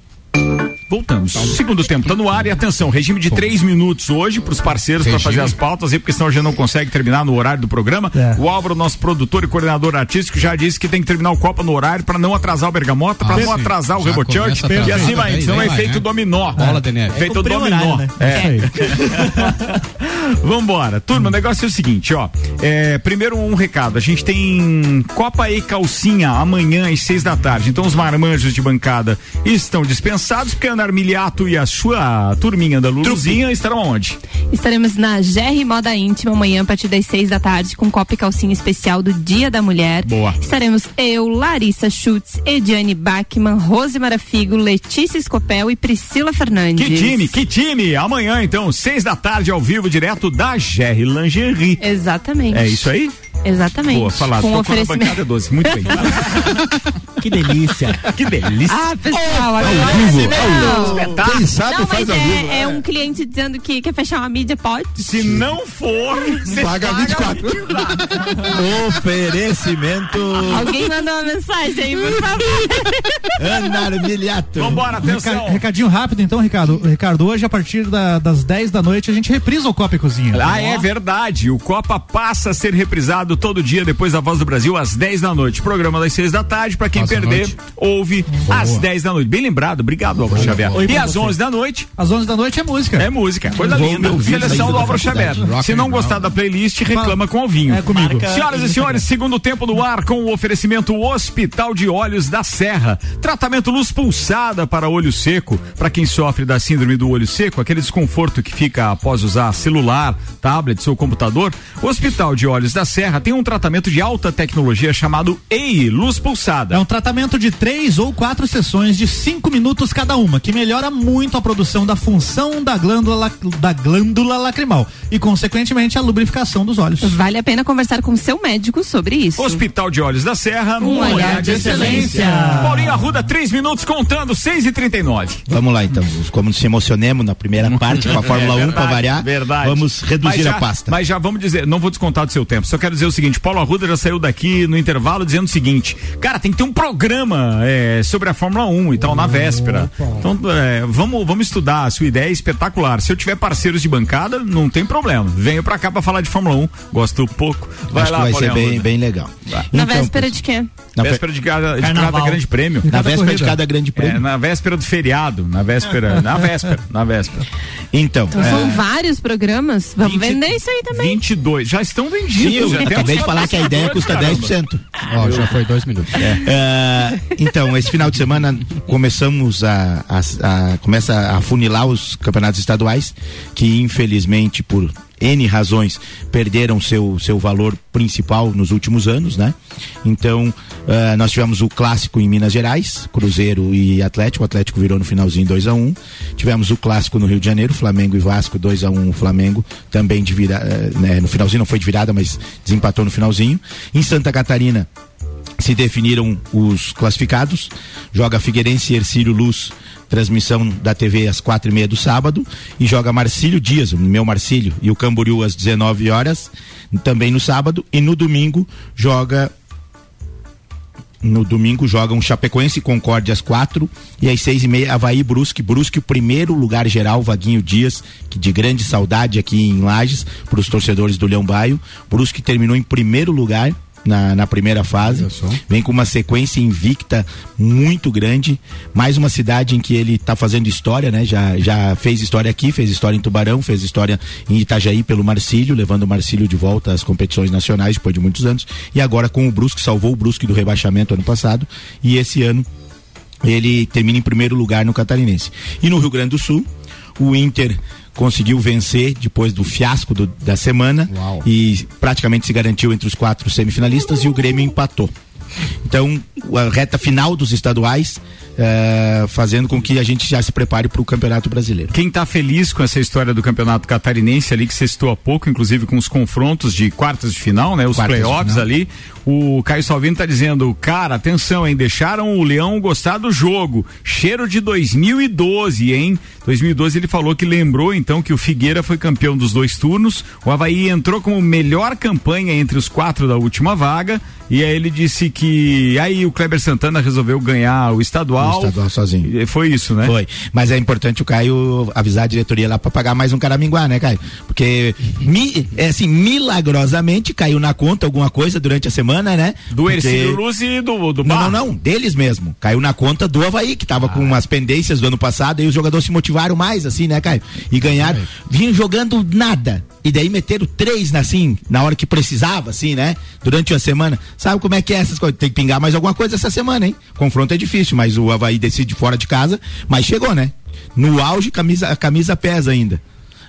Voltamos. Segundo tempo tá no ar e atenção, regime de três minutos hoje para os parceiros para fazer as pautas aí, porque senão a gente não consegue terminar no horário do programa. É. O Álvaro, nosso produtor e coordenador artístico, já disse que tem que terminar o Copa no horário para não atrasar o Bergamota, para Ah, não sim. atrasar o Já Rebochurch e assim vai. Daí Senão é vai, efeito né? dominó. Bola de neve. Feito Cumprir o dominó. horário, né? É. Isso (laughs) Vambora. Turma, o negócio é o seguinte, ó. É, primeiro um recado. A gente tem Copa e Calcinha amanhã às seis da tarde. Então os marmanjos de bancada estão dispensados, porque a Ana Armiliato e a sua turminha da Luluzinha estarão onde? Estaremos na GR Moda Íntima amanhã a partir das seis da tarde com copa e calcinha especial do Dia da Mulher. Boa. Estaremos eu, Larissa Schutz, Ediane Bachmann, Rose Marafigo, Letícia Scopel e Priscila Fernandes. Que time, que time! Amanhã, então, seis da tarde, ao vivo, direto da GR Lingerie. Exatamente. É isso aí? Exatamente. Boa, falado. Com na oferecimento. bancada 12. Muito bem. (laughs) Que delícia. que delícia. Ah, pessoal, agora vivo, não. Espetáculo. Quem sabe Não, faz mas ao é, vivo. é um cliente dizendo que quer fechar uma mídia, pode? Se não for, você Paga 24. Oferecimento Alguém mandou uma mensagem aí, por favor. Ana Armiliato. Vambora, atenção. Reca- Recadinho rápido então, Ricardo. Ricardo, hoje a partir da- das 10 da noite a gente reprisa o Copa e Cozinha. Ah, é verdade. O Copa passa a ser reprisado todo dia depois da Voz do Brasil às 10 da noite. Programa das 6 da tarde. Pra quem Nossa, perder, noite. ouve às 10 da noite. Bem lembrado. Obrigado, Álvaro Xavier. Oi E às você. 11 da noite. Às 11 da noite é música. É música, coisa Vou linda. Seleção do Álvaro. Xavier. Se não gostar da playlist, reclama com o vinho. É comigo. Senhoras e senhores, segundo tempo no ar com o oferecimento Hospital de Olhos da Serra. Tratamento luz pulsada para olho seco. Para quem sofre da síndrome do olho seco, aquele desconforto que fica após usar celular, tablet ou computador. O Hospital de Olhos da Serra tem um tratamento de alta tecnologia chamado EI, luz pulsada. É um tratamento de três ou quatro sessões de cinco minutos cada uma, que melhora muito a produção da função da glândula, da glândula lacrimal e, consequentemente, a lubrificação dos olhos. Vale a pena conversar com seu médico sobre isso. Hospital de Olhos da Serra, Um olhar de excelência. Paulinho Arruda, três minutos contando, 6 e 39 Vamos lá então, como nos emocionemos na primeira (laughs) parte com a Fórmula 1 para variar, Verdade. vamos reduzir já- a pasta. Mas já vamos dizer, não vou descontar do seu tempo. Só quero dizer o seguinte: Paulo Arruda já saiu daqui no intervalo dizendo o seguinte: cara, tem que ter um programa é, sobre a Fórmula 1 e tal na véspera. Então, é, vamos, vamos estudar. A sua ideia é espetacular. Se eu tiver parceiros de bancada, não tem problema. Venho pra cá pra falar de Fórmula 1. Gosto pouco. Vai Acho lá, que vai Paulinho ser bem, bem legal. Na Então, véspera de quê? Na, vé- Véspera de cada, de Carnaval. cada grande prêmio. na véspera de corrida. cada grande É, prêmio. na véspera do feriado. Na véspera. na véspera. Na véspera. Então, Então são vários programas. Vamos 20 vender isso aí também. 22. Já estão vendidos. sim, já temos acabei de falar que a ideia custa patrocinadores, 10%. Ó, já foi dois minutos. Ah, então, esse final de semana começamos a, a- a- começa a funilar os campeonatos estaduais, que infelizmente por N razões perderam seu, seu valor principal nos últimos anos, né? Então, ah, nós tivemos o clássico em Minas Gerais, Cruzeiro e Atlético. O Atlético virou no finalzinho 2 a 1 Tivemos o clássico no Rio de Janeiro, Flamengo e Vasco, 2 a 1 o Flamengo, também de vira, eh, né, no finalzinho não foi de virada, mas desempatou no finalzinho. Em Santa Catarina, se definiram os classificados. Joga Figueirense e Ercílio Luz, transmissão da TV às quatro e meia do sábado. E joga Marcílio Dias, o meu Marcílio, e o Camboriú às 19 horas, também no sábado. E no domingo joga. No domingo jogam Chapecoense e Concórdia às quatro e às seis e meia Havaí Brusque. Brusque, o primeiro lugar geral, Vaguinho Dias, que de grande saudade aqui em Lages, para os torcedores do Leão Baio. Brusque terminou em primeiro lugar na, na primeira fase. Vem com uma sequência invicta muito grande. Mais uma cidade em que ele está fazendo história, né? Já, já fez história aqui, fez história em Tubarão, fez história em Itajaí pelo Marcílio, levando o Marcílio de volta às competições nacionais depois de muitos anos. E agora com o Brusque, salvou o Brusque do rebaixamento ano passado. E esse ano ele termina em primeiro lugar no Catarinense. E no Rio Grande do Sul, o Inter conseguiu vencer depois do fiasco do- da semana e praticamente se garantiu entre os quatro semifinalistas e o Grêmio empatou. Então, a reta final dos estaduais, eh, fazendo com que a gente já se prepare para o Campeonato Brasileiro. Quem tá feliz com essa história do campeonato catarinense ali, que você citou há pouco, inclusive com os confrontos de quartas de final, né? Os Quartas playoffs ali. O Caio Salvino tá dizendo, cara, atenção, hein? Deixaram o Leão gostar do jogo. Cheiro de 2012, hein? 2012 ele falou que lembrou então que o Figueira foi campeão dos dois turnos. O Havaí entrou como melhor campanha entre os quatro da última vaga. E aí ele disse que aí o Kleber Santana resolveu ganhar o estadual. O estadual sozinho. Foi isso, né? Foi. Mas é importante o Caio avisar a diretoria lá pra pagar mais um caraminguá, né, Caio? Porque, mi, é assim, milagrosamente caiu na conta alguma coisa durante a semana, né? Do Porque- Ercílio Luz e do, do Não, não, não, deles mesmo. Caiu na conta do Havaí, que tava com umas pendências do ano passado, e os jogadores se motivaram mais, assim, né, Caio? E ganharam. Vinham jogando nada. E daí meteram três, assim, na hora que precisava, assim, né? Durante a semana. Sabe como é que é essas coisas? Tem que pingar mais alguma coisa essa semana, hein? Confronto é difícil, mas o Havaí decide fora de casa, mas chegou, né? No auge, camisa, a camisa pesa ainda.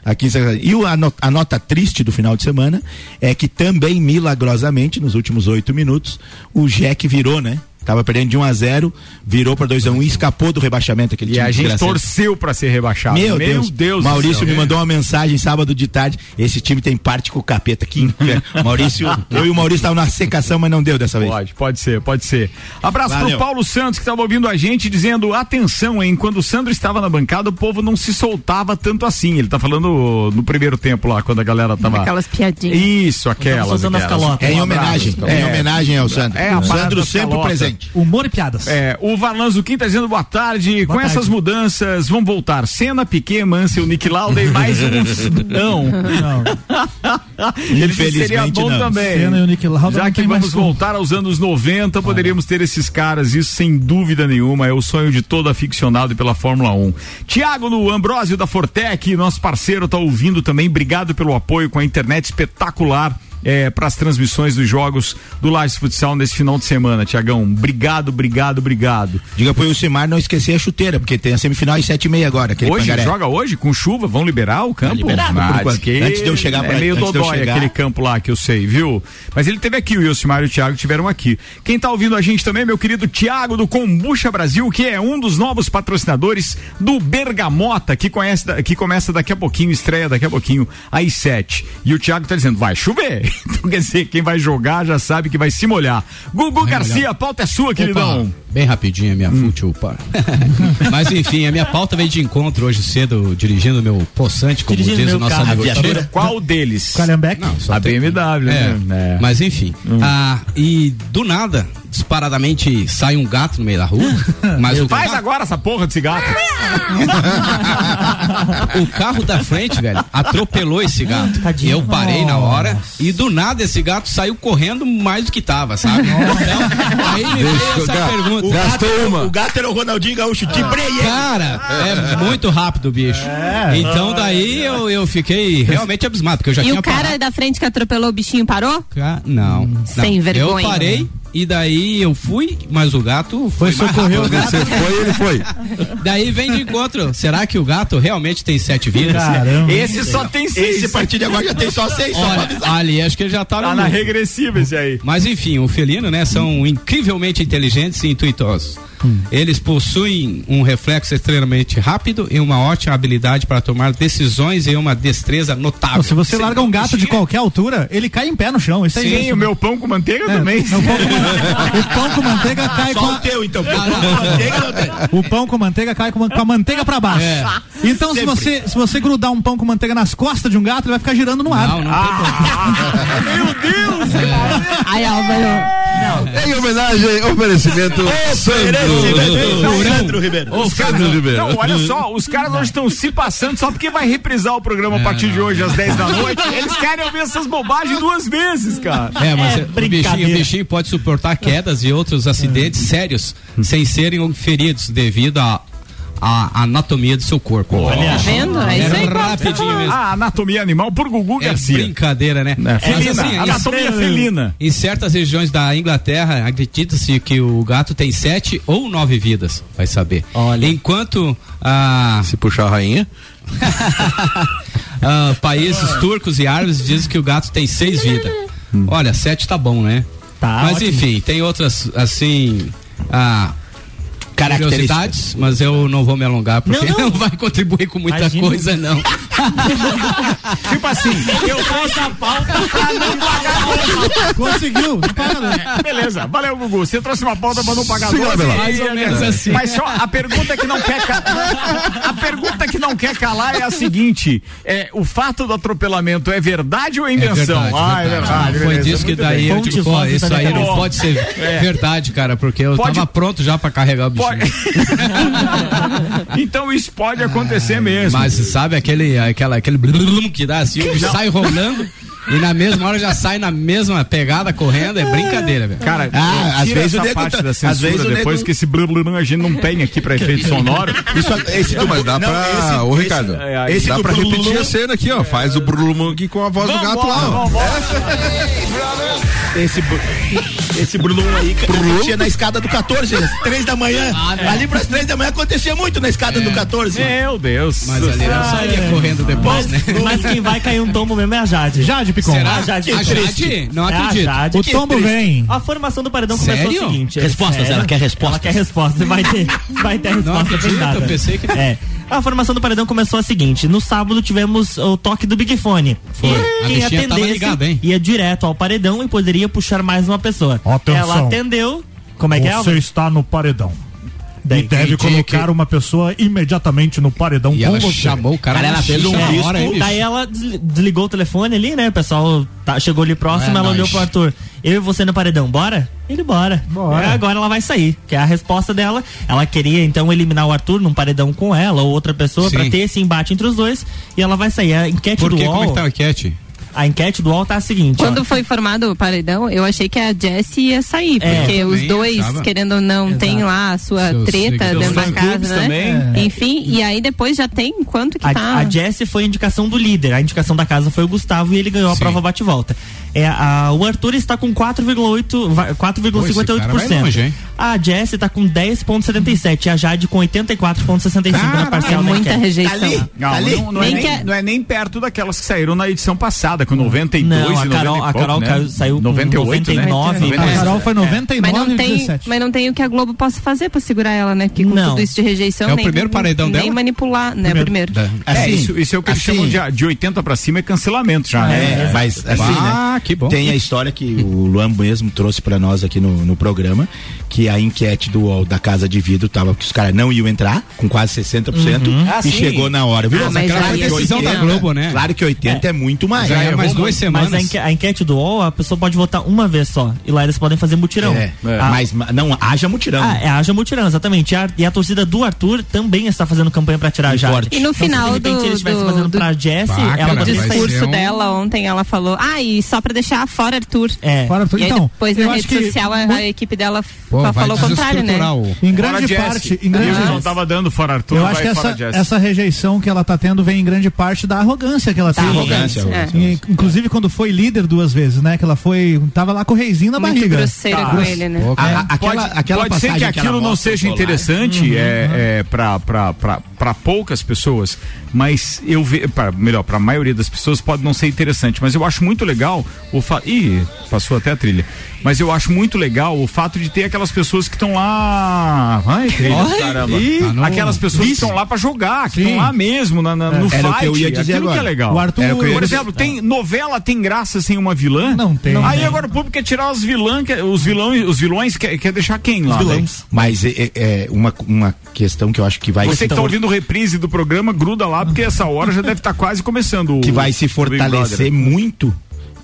Aqui. E o- a, a nota triste do final de semana é que também, milagrosamente, nos últimos oito minutos, o Jack virou, né? Tava perdendo de 1 a 0 virou para 2 a 1 e escapou do rebaixamento. Aquele E time a gente torceu pra ser rebaixado. Meu, Deus. Deus do Maurício céu. me mandou uma mensagem sábado de tarde. Esse time tem parte com o capeta. Inferno. (laughs) Maurício, eu e o Maurício estavam na secação, mas não deu dessa vez. Pode, pode ser, pode ser. Abraço Valeu. pro Paulo Santos que estava ouvindo a gente dizendo: atenção, hein? Quando o Sandro estava na bancada, o povo não se soltava tanto assim. Ele tá falando no primeiro tempo lá, quando a galera tava. Aquelas piadinhas. Isso, aquelas. aquelas. É em homenagem. então. É em homenagem ao Sandro. É, a o Sandro sempre calotas. Humor e piadas. É, o Varlanzo Quinta dizendo boa tarde. Com Boa essas tarde. mudanças, vão voltar Senna, Piquet, Mansell, Nick Lauda e mais uns. (laughs) Não. Não. Ele seria bom não. também. Senna e o Nick Lauda Já que vamos voltar aos anos 90, poderíamos ter esses caras, isso sem dúvida nenhuma. É o sonho de todo aficionado pela Fórmula 1. Tiago no Ambrósio da Fortec, nosso parceiro, tá ouvindo também. Obrigado pelo apoio com a internet espetacular. Para as transmissões dos jogos do Lages Futsal nesse final de semana, Tiagão. Obrigado, obrigado, obrigado. Diga pro Ilcimar não esquecer a chuteira, porque tem a semifinal às sete e meia agora. Hoje, pangaré. joga hoje, com chuva, vão liberar o campo? liberado, que Antes de eu chegar É pra- meio de eu dodói chegar. aquele campo lá que eu sei, viu? Mas ele teve aqui, o Ilcimar e o Thiago tiveram aqui. Quem tá ouvindo a gente também, meu querido Thiago do Combucha Brasil, que é um dos novos patrocinadores do Bergamota, que, conhece, que começa daqui a pouquinho, estreia daqui a pouquinho, às sete. E o Thiago tá dizendo, vai chover. (laughs) Então quer dizer, quem vai jogar já sabe que vai se molhar. Gugu Garcia, a pauta é sua, queridão. Opa, bem rapidinho a minha fútil, pá. (laughs) Mas enfim, a minha pauta veio de encontro hoje cedo, dirigindo o meu poçante, como Dirigindo diz o nosso carro, amigo. Qual deles? Calhambeck. Não, só A BMW, É, né? É. Mas enfim. Ah, e do nada, disparadamente sai um gato no meio da rua. mas o, Faz agora essa porra desse gato. (laughs) o carro da frente, velho, atropelou esse gato. E eu parei na hora e do nada esse gato saiu correndo mais do que tava, sabe? Então, aí me veio essa pergunta. O gato, uma. o gato era o Ronaldinho Gaúcho de breia. Cara, é muito rápido, bicho. Então daí eu, eu fiquei realmente abismado, porque eu já E tinha o cara parado. da frente que atropelou o bichinho parou? Não, não. Sem vergonha. Eu parei e daí eu fui, mas o gato foi, Foi o rápido. Você foi, ele foi. (laughs) Daí vem de encontro. Será que o gato realmente tem sete vidas? Caramba. Esse só tem seis. Esse a partir de agora já tem só seis. Só Olha, avisar. ali acho que ele já tá, Tá no na regressiva esse aí. Mas enfim, o felino, né, são incrivelmente inteligentes e intuitosos. Eles possuem um reflexo extremamente rápido e uma ótima habilidade para tomar decisões e uma destreza notável. Se você larga um gato de qualquer altura, ele cai em pé no chão. Isso é Sim, isso. o meu pão com manteiga É, também. (laughs) o, pão com, o pão com manteiga cai com Só o a, teu, então. o com o pão com manteiga cai com, a- com manteiga pra baixo. É. Então se você se você grudar um pão com manteiga nas costas de um gato, ele vai ficar girando no ar. Não, não tem (laughs) Meu Deus! Ai, Álvaro. Em homenagem, oferecimento Sandro. Sandro Ribeiro. Os Sandro Ribeiro. não, olha só, os caras hoje estão se passando só porque vai reprisar o programa a partir de hoje às 10 da noite. Eles querem ouvir essas bobagens duas vezes, cara. É, mas É o, bichinho, o bichinho pode suportar quedas e outros acidentes sérios sem serem feridos devido à à anatomia do seu corpo. Tá vendo? É isso aí. É rapidinho mesmo. A anatomia animal por Gugu É Garcia. brincadeira, né? É, Mas, felina, assim, anatomia em- felina. Em certas regiões da Inglaterra, acredita-se que o gato tem sete ou nove vidas, vai saber. Olha. Enquanto ah, Se puxar a rainha. (laughs) ah, países turcos e árabes dizem que o gato tem seis vidas. Olha, sete tá bom, né? Tá Mas ótimo. enfim, tem outras assim. Ah, curiosidades, mas eu não vou me alongar porque Não, não, (laughs) não. vai contribuir com muita Imagina. coisa, não. (laughs) tipo assim, eu trouxe a pauta pra não pagar Conseguiu, não paga não. É, Beleza, valeu, Gugu. Você trouxe uma pauta pra não pagar Siga lá, 12, Bela. e- Mais ou menos assim. Mas só a pergunta que não quer calar. A pergunta que não quer calar é a seguinte: é, o fato do atropelamento é verdade ou é invenção? verdade, ah, é verdade. Foi beleza, disso que daí eu digo, pô, isso aí minha não pode ser É. verdade, cara, porque eu Pode- tava pronto já pra carregar o bicho. Pode- (laughs) então isso pode acontecer mesmo. Mas sabe aquele, aquela, aquele blum que dá assim, sai rolando (laughs) e na mesma hora já sai na mesma pegada correndo, é brincadeira, velho. Cara, Ah, às vezes o essa nego parte tá- da às censura vezes o depois nego- que esse blum, blum, a gente não tem aqui pra efeito sonoro. Isso, esse Não, mas dá não, pra. esse- Ô, esse- Ricardo, é, é, esse dá do pra Brululum- repetir a cena aqui, ó. Faz o Brulum aqui com a voz do gato lá, ó. Esse, bru- esse Brulum aí que acontecia na escada do 14, às três da manhã. Ali pras três da manhã acontecia muito na escada do 14. Meu Deus. Mas ali não saía correndo depois, né? Mas quem vai cair um tombo mesmo é a Jade. Jade Picon. Será? A Jade, A Jade? Não É a acredito. Jade. O tombo vem. A formação do paredão começou Sério? o seguinte. é Respostas, sério. ela quer respostas. Ela quer respostas. Vai ter, (laughs) vai ter a Não resposta acredito, eu pensei que- É. A formação do paredão começou a seguinte: no sábado tivemos o toque do Big Fone. Foi. E A quem atendesse ligada, hein? ia direto ao paredão e poderia puxar mais uma pessoa. Atenção. Ela atendeu. Como é que é? Você está no paredão. E deve colocar que- uma pessoa imediatamente no paredão E com ela você. chamou o cara, Cara, ela fez um na risco, hora, hein, bicho? Daí ela desli- desligou o telefone ali, né? O pessoal tá- chegou ali próximo, É ela nóis. olhou pro Arthur. Eu e você no paredão, bora? Ele bora. Bora. É, agora ela vai sair. Que é a resposta dela. Ela queria então eliminar o Arthur num paredão com ela ou outra pessoa pra ter esse embate entre os dois. E ela vai sair. A enquete Por do quê? Como é UOL. que tá a enquete? A enquete do UOL tá a seguinte. ó. Quando foi formado o paredão, eu achei que a Jessie ia sair, É, porque os dois, achava. querendo ou não, Exato. tem lá a sua Seus treta seguidores. dentro da Seus casa, né? também. Enfim, e aí depois já tem quanto que A, tá? a Jessie foi a indicação do líder. A indicação da casa foi o Gustavo e ele ganhou a Sim. prova bate-volta. É, a, o Arthur está com 4,8 vai- Pô, esse cara vai 4,58%. longe, hein? A Jessie está com 10,77% e a Jade com 84,65% na é parcial da muita enquete. rejeição. Ali, Não, ali. não, não é Nem nem, que é- não é nem perto daquelas que saíram na edição passada, com 92 Não, e a 90 Carol- e a pouco, Carol né? caiu- saiu com 98, né? 99, A 97. Carol foi 99 Mas não, tem, 17. mas não tem o que a Globo possa fazer pra segurar ela, né? Porque com Não. tudo isso de rejeição, É o nem, primeiro paredão nem dela? manipular, né? Primeiro. Da- É, Assim, isso, isso é o que eles assim, chamam de, de 80 pra cima é cancelamento já, né? É, mas assim, Ah, né? que bom. Tem a história que o Luan mesmo trouxe pra nós aqui no, no programa, que a enquete do UOL da Casa de Vidro tava que os caras não iam entrar, com quase 60%, Ah, e sim. chegou na hora, viu? Ah, mas aquela foi aí- decisão da Globo, né? Claro que 80 é, muito mais. Já é né? mais duas semanas. Mas a, enque- a enquete do UOL, a pessoa pode votar uma vez só. E lá eles podem fazer mutirão. É, Ah, Mas ma- não, haja mutirão. Ah, é, haja mutirão, exatamente. E a, e a torcida do Arthur também está fazendo campanha pra tirar a E Jade. forte. E no Então, final se de repente do- ele estivesse do- fazendo do- pra Jessie, Bah, ela cara, discurso um- dela ontem, ela falou, ah, e só pra deixar fora Arthur. É. Fora Arthur. E aí Então, depois na rede que social a, mu- a equipe dela Pô, falou o contrário, né? Em Fora grande Jesse. parte, em Eu grande não tava dando fora Arthur, Eu acho que fora essa, rejeição que ela tá tendo vem em grande parte da arrogância que ela Da tem. arrogância, é. Inclusive quando foi líder duas vezes, né? Que ela foi. Tava lá com o reizinho na Muito barriga. grosseira Tá. com ele, né? A- a- aquela, pode, aquela pode ser que aquilo ela não seja interessante é, é, para poucas pessoas, mas eu vejo, melhor, para a maioria das pessoas pode não ser interessante, mas eu acho muito legal o fato. Ih, passou até a trilha. Mas eu acho muito legal o fato de ter aquelas pessoas que estão lá. Ai, Ai, caramba. ih, Tá no- Aquelas pessoas que estão lá para jogar, que estão lá mesmo, na, na- no Era o fight. que eu ia dizer aquilo que é agora. legal. O Arthur- eu Por exemplo, tem novela tem graça sem uma vilã? Não tem. Aí Não. agora o público quer tirar os vilãs, os vilões, os vilões quer, quer deixar quem lá? né? Mas é, é- é uma, uma questão que eu acho que vai Você que tá ouvindo reprise do programa, gruda lá, porque essa hora já deve estar quase começando. que vai se fortalecer muito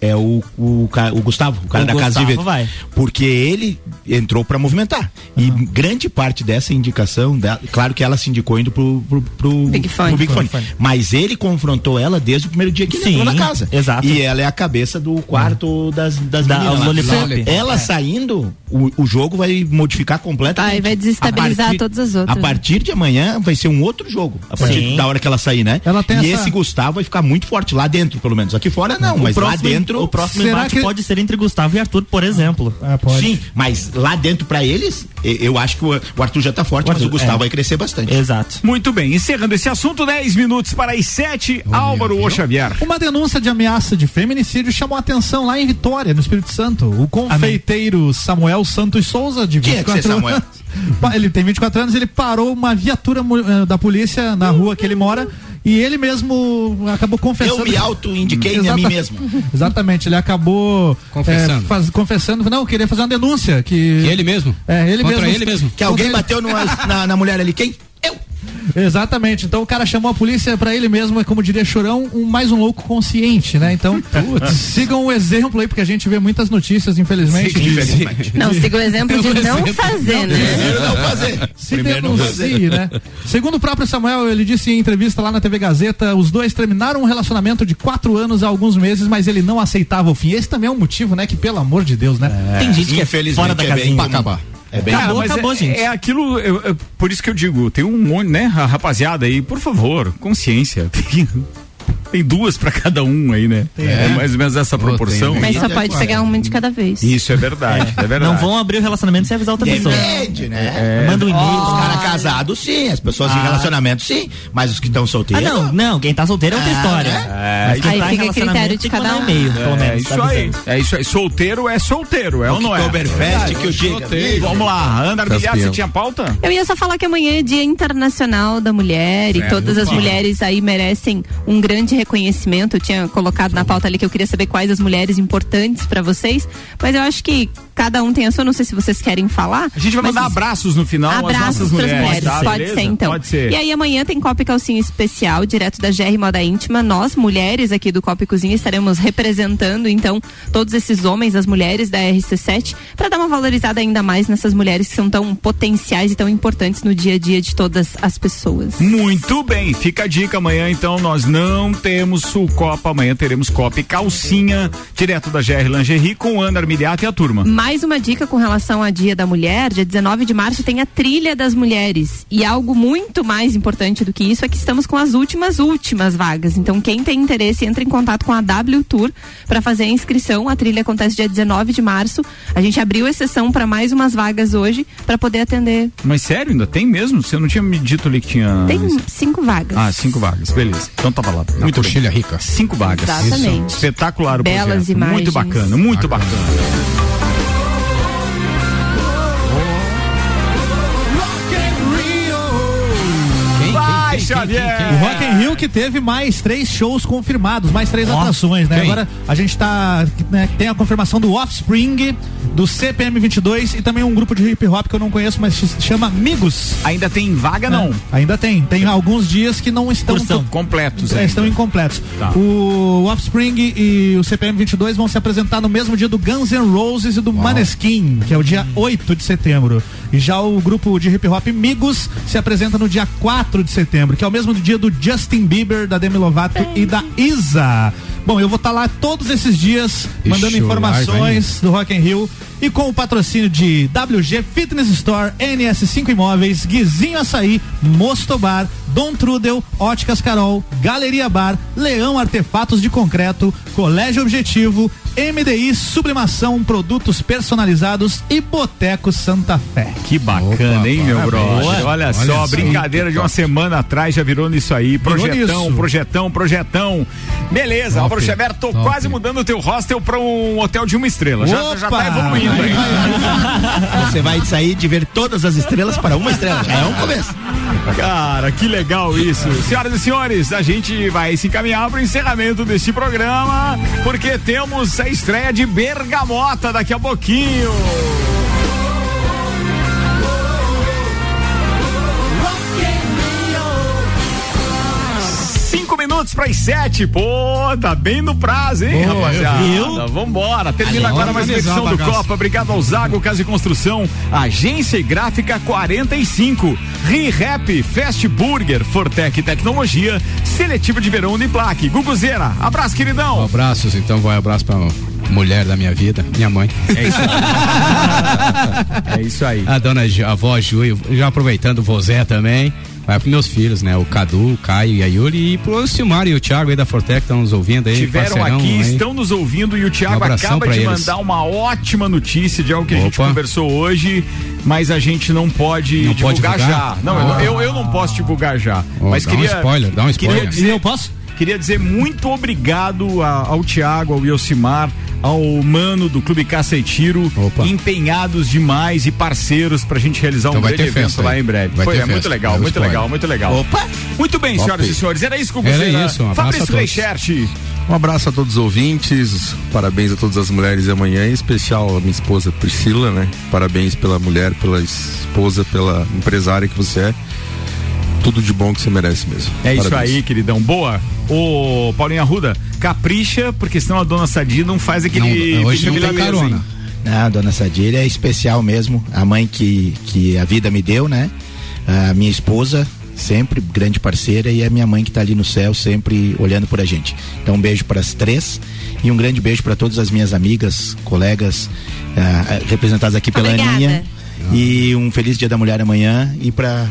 é o, o, o Gustavo, o cara O da Casa de Gustavo Vidro. vai. Porque ele entrou pra movimentar. E grande parte dessa indicação, da- claro que ela se indicou indo pro, pro, pro, Big pro Big Fone. Fone. Mas ele confrontou ela desde o primeiro dia que ele Sim, entrou na casa. exato. E ela é a cabeça do quarto das, das Da- meninas. Ela É. saindo, o, o jogo vai modificar completamente. E vai desestabilizar A partir- todas as outras. A partir de amanhã vai ser um outro jogo. A partir Sim. da hora que ela sair, né? Ela tem e essa- esse Gustavo vai ficar muito forte lá dentro, pelo menos. Aqui fora não, O mas lá próximo- dentro. O próximo Será embate que- pode ser entre Gustavo e Arthur, por exemplo. É, pode. Sim, mas lá dentro pra eles, eu acho que o, Arthur já tá forte, O mas o Gustavo é. vai crescer bastante. Exato. Muito bem, encerrando esse assunto, 10 minutos para as 7, Álvaro O Xavier. Uma denúncia de ameaça de feminicídio chamou a atenção lá em Vitória, no Espírito Santo. O confeiteiro Samuel Santos Souza, de Quem é que 24 é Samuel? Ele tem 24 anos, ele parou uma viatura eh, da polícia na rua que ele mora e ele mesmo acabou confessando. Eu me auto-indiquei a mim mesmo. (laughs) Exatamente, ele acabou Confessando. eh, faz- confessando, não, queria fazer uma denúncia que, Que ele mesmo? É, ele Contra mesmo. ele mesmo? Que alguém bateu numa- na, na mulher ali. Quem? Exatamente. Então o cara chamou a polícia pra ele mesmo, é como diria Chorão, um, mais um louco consciente, né? Então, (laughs) sigam o exemplo aí, porque a gente vê muitas notícias, infelizmente. Sim, infelizmente. Não, siga o exemplo de não fazer, né? Primeiro não fazer. Se Primeiro denuncie, né? Segundo o próprio Samuel, ele disse em entrevista lá na TV Gazeta, os dois terminaram um relacionamento de quatro anos há alguns meses, mas ele não aceitava o fim. Esse também é um motivo, né? Que pelo amor de Deus, né? Tem gente que é fora da é casinha. comum. acabar. É bem Cara, Acabou, é, gente. é aquilo, eu- eu- por isso que eu digo, tem um monte, né, rapaziada aí, por favor, consciência. (laughs) Tem, duas pra cada um aí, né? É, mais ou menos essa proporção. Mas só pode pegar uma de cada vez. Isso é verdade, é, verdade. Não vão abrir o relacionamento sem avisar outra pessoa. Depende, né? Manda um e-mail. Os caras casados, sim. As pessoas em Ah. relacionamento, sim. Mas os que estão Ah, solteiros. não, não, quem tá solteiro é outra Ah, história. né? É, Mas quem Aí tá em fica critério de cada um. e-mail, pelo É menos. isso aí, é isso aí. Solteiro é solteiro, é ou não é? Oktoberfest que eu digo. Vamos lá, Ana Armiliato, você tinha pauta? Eu ia só falar que amanhã é Dia Internacional da Mulher e todas as mulheres aí merecem um grande reconhecimento. Eu tinha colocado na pauta ali que eu queria saber quais as mulheres importantes pra vocês, mas eu acho que cada um tem a sua, não sei se vocês querem falar. A gente vai mandar abraços no final Abraços mulheres, mulheres, tá? pode Beleza? ser então. Pode ser. E aí amanhã tem Copa e Calcinha especial, direto da GR Moda Íntima. Nós, mulheres aqui do Copa e Cozinha, estaremos representando então todos esses homens, as mulheres da RC7, para dar uma valorizada ainda mais nessas mulheres que são tão potenciais e tão importantes no dia a dia de todas as pessoas. Muito bem, fica a dica amanhã, então nós não temos o Copa, amanhã teremos Copa e calcinha, direto da GR Lingerie com Ana Armiliato e a turma. Mais uma dica com relação a Dia da Mulher, dia 19 de março tem a Trilha das Mulheres. E algo muito mais importante do que isso é que estamos com as últimas, últimas vagas. Então, quem tem interesse, entra em contato com a W Tour para fazer a inscrição. A trilha acontece dia 19 de março. A gente abriu exceção para mais umas vagas hoje para poder atender. Mas sério, ainda tem mesmo? Você não tinha me dito ali que tinha. Tem cinco vagas. Ah, cinco vagas, beleza. Então tava lá. Muito coxilha rica. Cinco vagas. Exatamente. Isso. Espetacular o Belas projeto. Muito imagens. bacana, muito bacana. Vai, Xavier! O Rock in Rio que teve mais três shows confirmados, mais três atrações, né? quem? Agora a gente tá, né, tem a confirmação do Offspring, do CPM 22 e também um grupo de hip hop que eu não conheço, mas se chama Amigos. Ainda tem vaga, não? Ainda tem, tem alguns dias que não estão Estão completos. é, estão incompletos. Tá. O Offspring e o CPM 22 vão se apresentar no mesmo dia do Guns N' Roses e do Maneskin, que é o dia 8 de setembro. E já o grupo de hip hop Migos se apresenta no dia 4 de setembro, que é o mesmo dia do Justin Bieber, da Demi Lovato e da Isa. Bom, eu vou estar lá todos esses dias mandando Ixi, informações do Rock in Rio e com o patrocínio de WG Fitness Store, NS5 Imóveis, Guizinho Açaí, Mostobar, Dom Trudel, Óticas Carol, Galeria Bar, Leão Artefatos de Concreto, Colégio Objetivo, MDI Sublimação, Produtos Personalizados e Boteco Santa Fé. Que bacana, hein, meu brother? Olha, Olha só, só. brincadeira de uma semana atrás já virou nisso aí. Virou Projetão, nisso. projetão, projetão. Beleza, Top, Álvaro Xavier, tô top. quase mudando o teu hostel pra um hotel de uma estrela. Já, já tá Opa! evoluindo aí. Você vai sair de ver todas as estrelas para uma estrela. Já é um começo. Cara, que legal isso. Senhoras e senhores, a gente vai se encaminhar para o encerramento deste programa, porque temos a estreia de Bergamota daqui a pouquinho. Minutos para as sete. Pô, tá bem no prazo, hein, Boa, rapaziada? viu? Vambora. Termina agora mais uma edição do. Copa. Obrigado ao Zago Casa e Construção, Agência e Gráfica 45, ReHap, Fast Burger, Fortec Tecnologia, Seletivo de Verão Uniplaque, Guguzeira. Abraço, queridão. Abraços, então vai abraço pra mulher da minha vida, minha mãe. É isso aí. (laughs) é isso aí. A dona a avó Ju, já aproveitando o Vozé também. Vai pros meus filhos, né? O Cadu, o Caio e a Yuri. E pro Silmar e o Thiago aí da Fortec que estão nos ouvindo aí. Tiveram aqui, aí. estão nos ouvindo e o Thiago Um acaba de eles. mandar uma ótima notícia de algo que a gente Opa. conversou hoje, mas a gente não pode Não pode divulgar divulgar? já. Não, eu, eu, eu não posso divulgar já. Ó, mas dá um queria. spoiler, dá um Queria spoiler. dizer, eu posso? Queria dizer muito obrigado a, ao Tiago, ao Yosimar, ao Mano do Clube Cacetiro, empenhados demais e parceiros pra gente realizar Então um vai grande ter evento festa lá aí. em breve. Vai Foi, ter é muito festa. legal, Dá um muito spoiler. legal, muito legal. Opa! Muito bem, Top. senhoras e senhores, era isso que eu Era gostaria. isso, um abraço a Fabrício todos. Reichert. Um abraço a todos os ouvintes, parabéns a todas as mulheres de amanhã, em especial a minha esposa Priscila, né? Parabéns pela mulher, pela esposa, pela empresária que você é. Tudo de bom que você merece mesmo. É isso Parabéns. aí, queridão. Boa. Ô, Paulinho Arruda, capricha, porque senão a dona Sadia não faz aquele. Não, hoje não tem carona. Ah, dona Sadir é especial mesmo. A mãe que, que a vida me deu, né? A minha esposa, sempre grande parceira, e a minha mãe que tá ali no céu, sempre olhando por a gente. Então, um beijo para as três e um grande beijo para todas as minhas amigas, colegas, ah, representadas aqui pela Obrigada. Aninha. E um feliz Dia da Mulher amanhã e para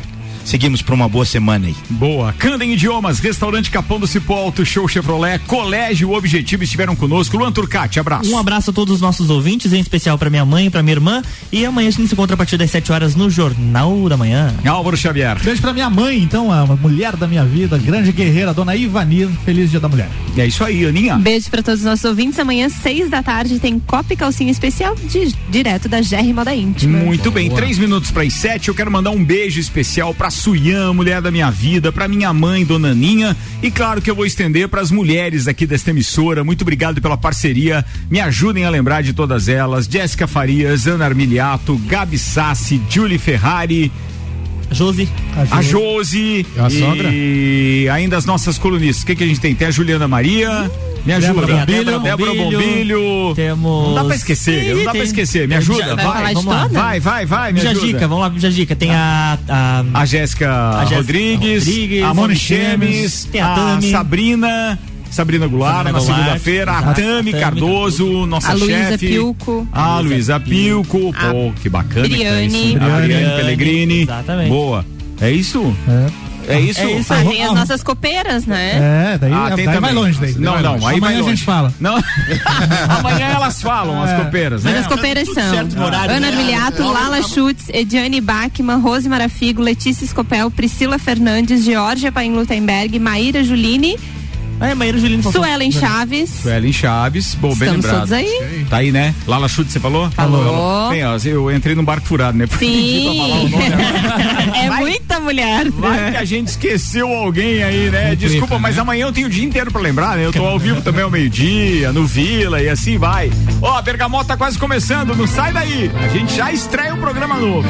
seguimos para uma boa semana aí. Boa. Candem Idiomas, Restaurante Capão do Cipó, Auto Show Chevrolet, Colégio Objetivo estiveram conosco. Luan Turcati, abraço. Um abraço a todos os nossos ouvintes, em especial para minha mãe, para minha irmã. E amanhã a gente se encontra a partir das 7 horas no Jornal da Manhã. Álvaro Xavier. Beijo pra minha mãe, então, a mulher da minha vida, grande guerreira, dona Ivanir. Feliz Dia da Mulher. É isso aí, Aninha. Beijo pra todos os nossos ouvintes. Amanhã, seis da tarde, tem Copa e Calcinha Especial de- direto da GR Moda Íntima. Muito bem, três minutos para as sete. Eu quero mandar um beijo especial para Suyan, mulher da minha vida, para minha mãe, Dona Aninha, e claro que eu vou estender para as mulheres aqui desta emissora. Muito obrigado pela parceria. Me ajudem a lembrar de todas elas: Jéssica Farias, Ana Armiliato, Gabi Sassi, Julie Ferrari. Josi. A Josi. A sogra? E ainda as nossas colunistas. O que, que a gente tem? Tem a Juliana Maria. Me ajuda. Débora Bombilho. Débora, Bombilho. Temos. Não dá pra esquecer, não dá pra esquecer. Me ajuda, Vai vamos lá. Vai, vai, vai, me Já ajuda. dica, vamos lá, já dica. Tem a. A, A Jéssica A Rodrigues, Rodrigues, a Moni Chemes, tem a a. Sabrina. Sabrina Goulart, Sabrina na segunda-feira, a. Tami Tami Cardoso, nossa A Luísa chefe. Pilco. A Luísa Pilco. Pô, que bacana. que tá Briane. isso. A Briane Briane, Pellegrini. exatamente. Boa. É isso? É isso? É isso Ah, aí. tem as nossas copeiras, né? É, daí, Ah, tem daí vai longe daí. Não, não, aí Amanhã a gente fala. Não. (laughs) Amanhã elas falam, as copeiras, Mas né? as copeiras são horário, Ana né? Armiliato, Lala Schutz, Ediane Bachmann, Rose Marafigo, Letícia Scopel, Priscila Fernandes, Georgia Paim Lutemberg, Maíra Juline, É, Maíra Julino. Suelen Chaves. Suelen Chaves, bom, bem Estamos lembrado. todos aí? Tá aí, né? Lala Chute, você falou? Falou. Bem, ó, eu entrei num barco furado, né? Porque pedi pra falar o Sim. nome. (laughs) é muita mulher. Vai que a gente esqueceu alguém aí, né? Desculpa, mas amanhã eu tenho o dia inteiro pra lembrar, né? Eu tô ao vivo também ao meio-dia, no Vila e assim vai. Ó, a Bergamota tá quase começando, não sai daí. A gente já estreia o programa novo.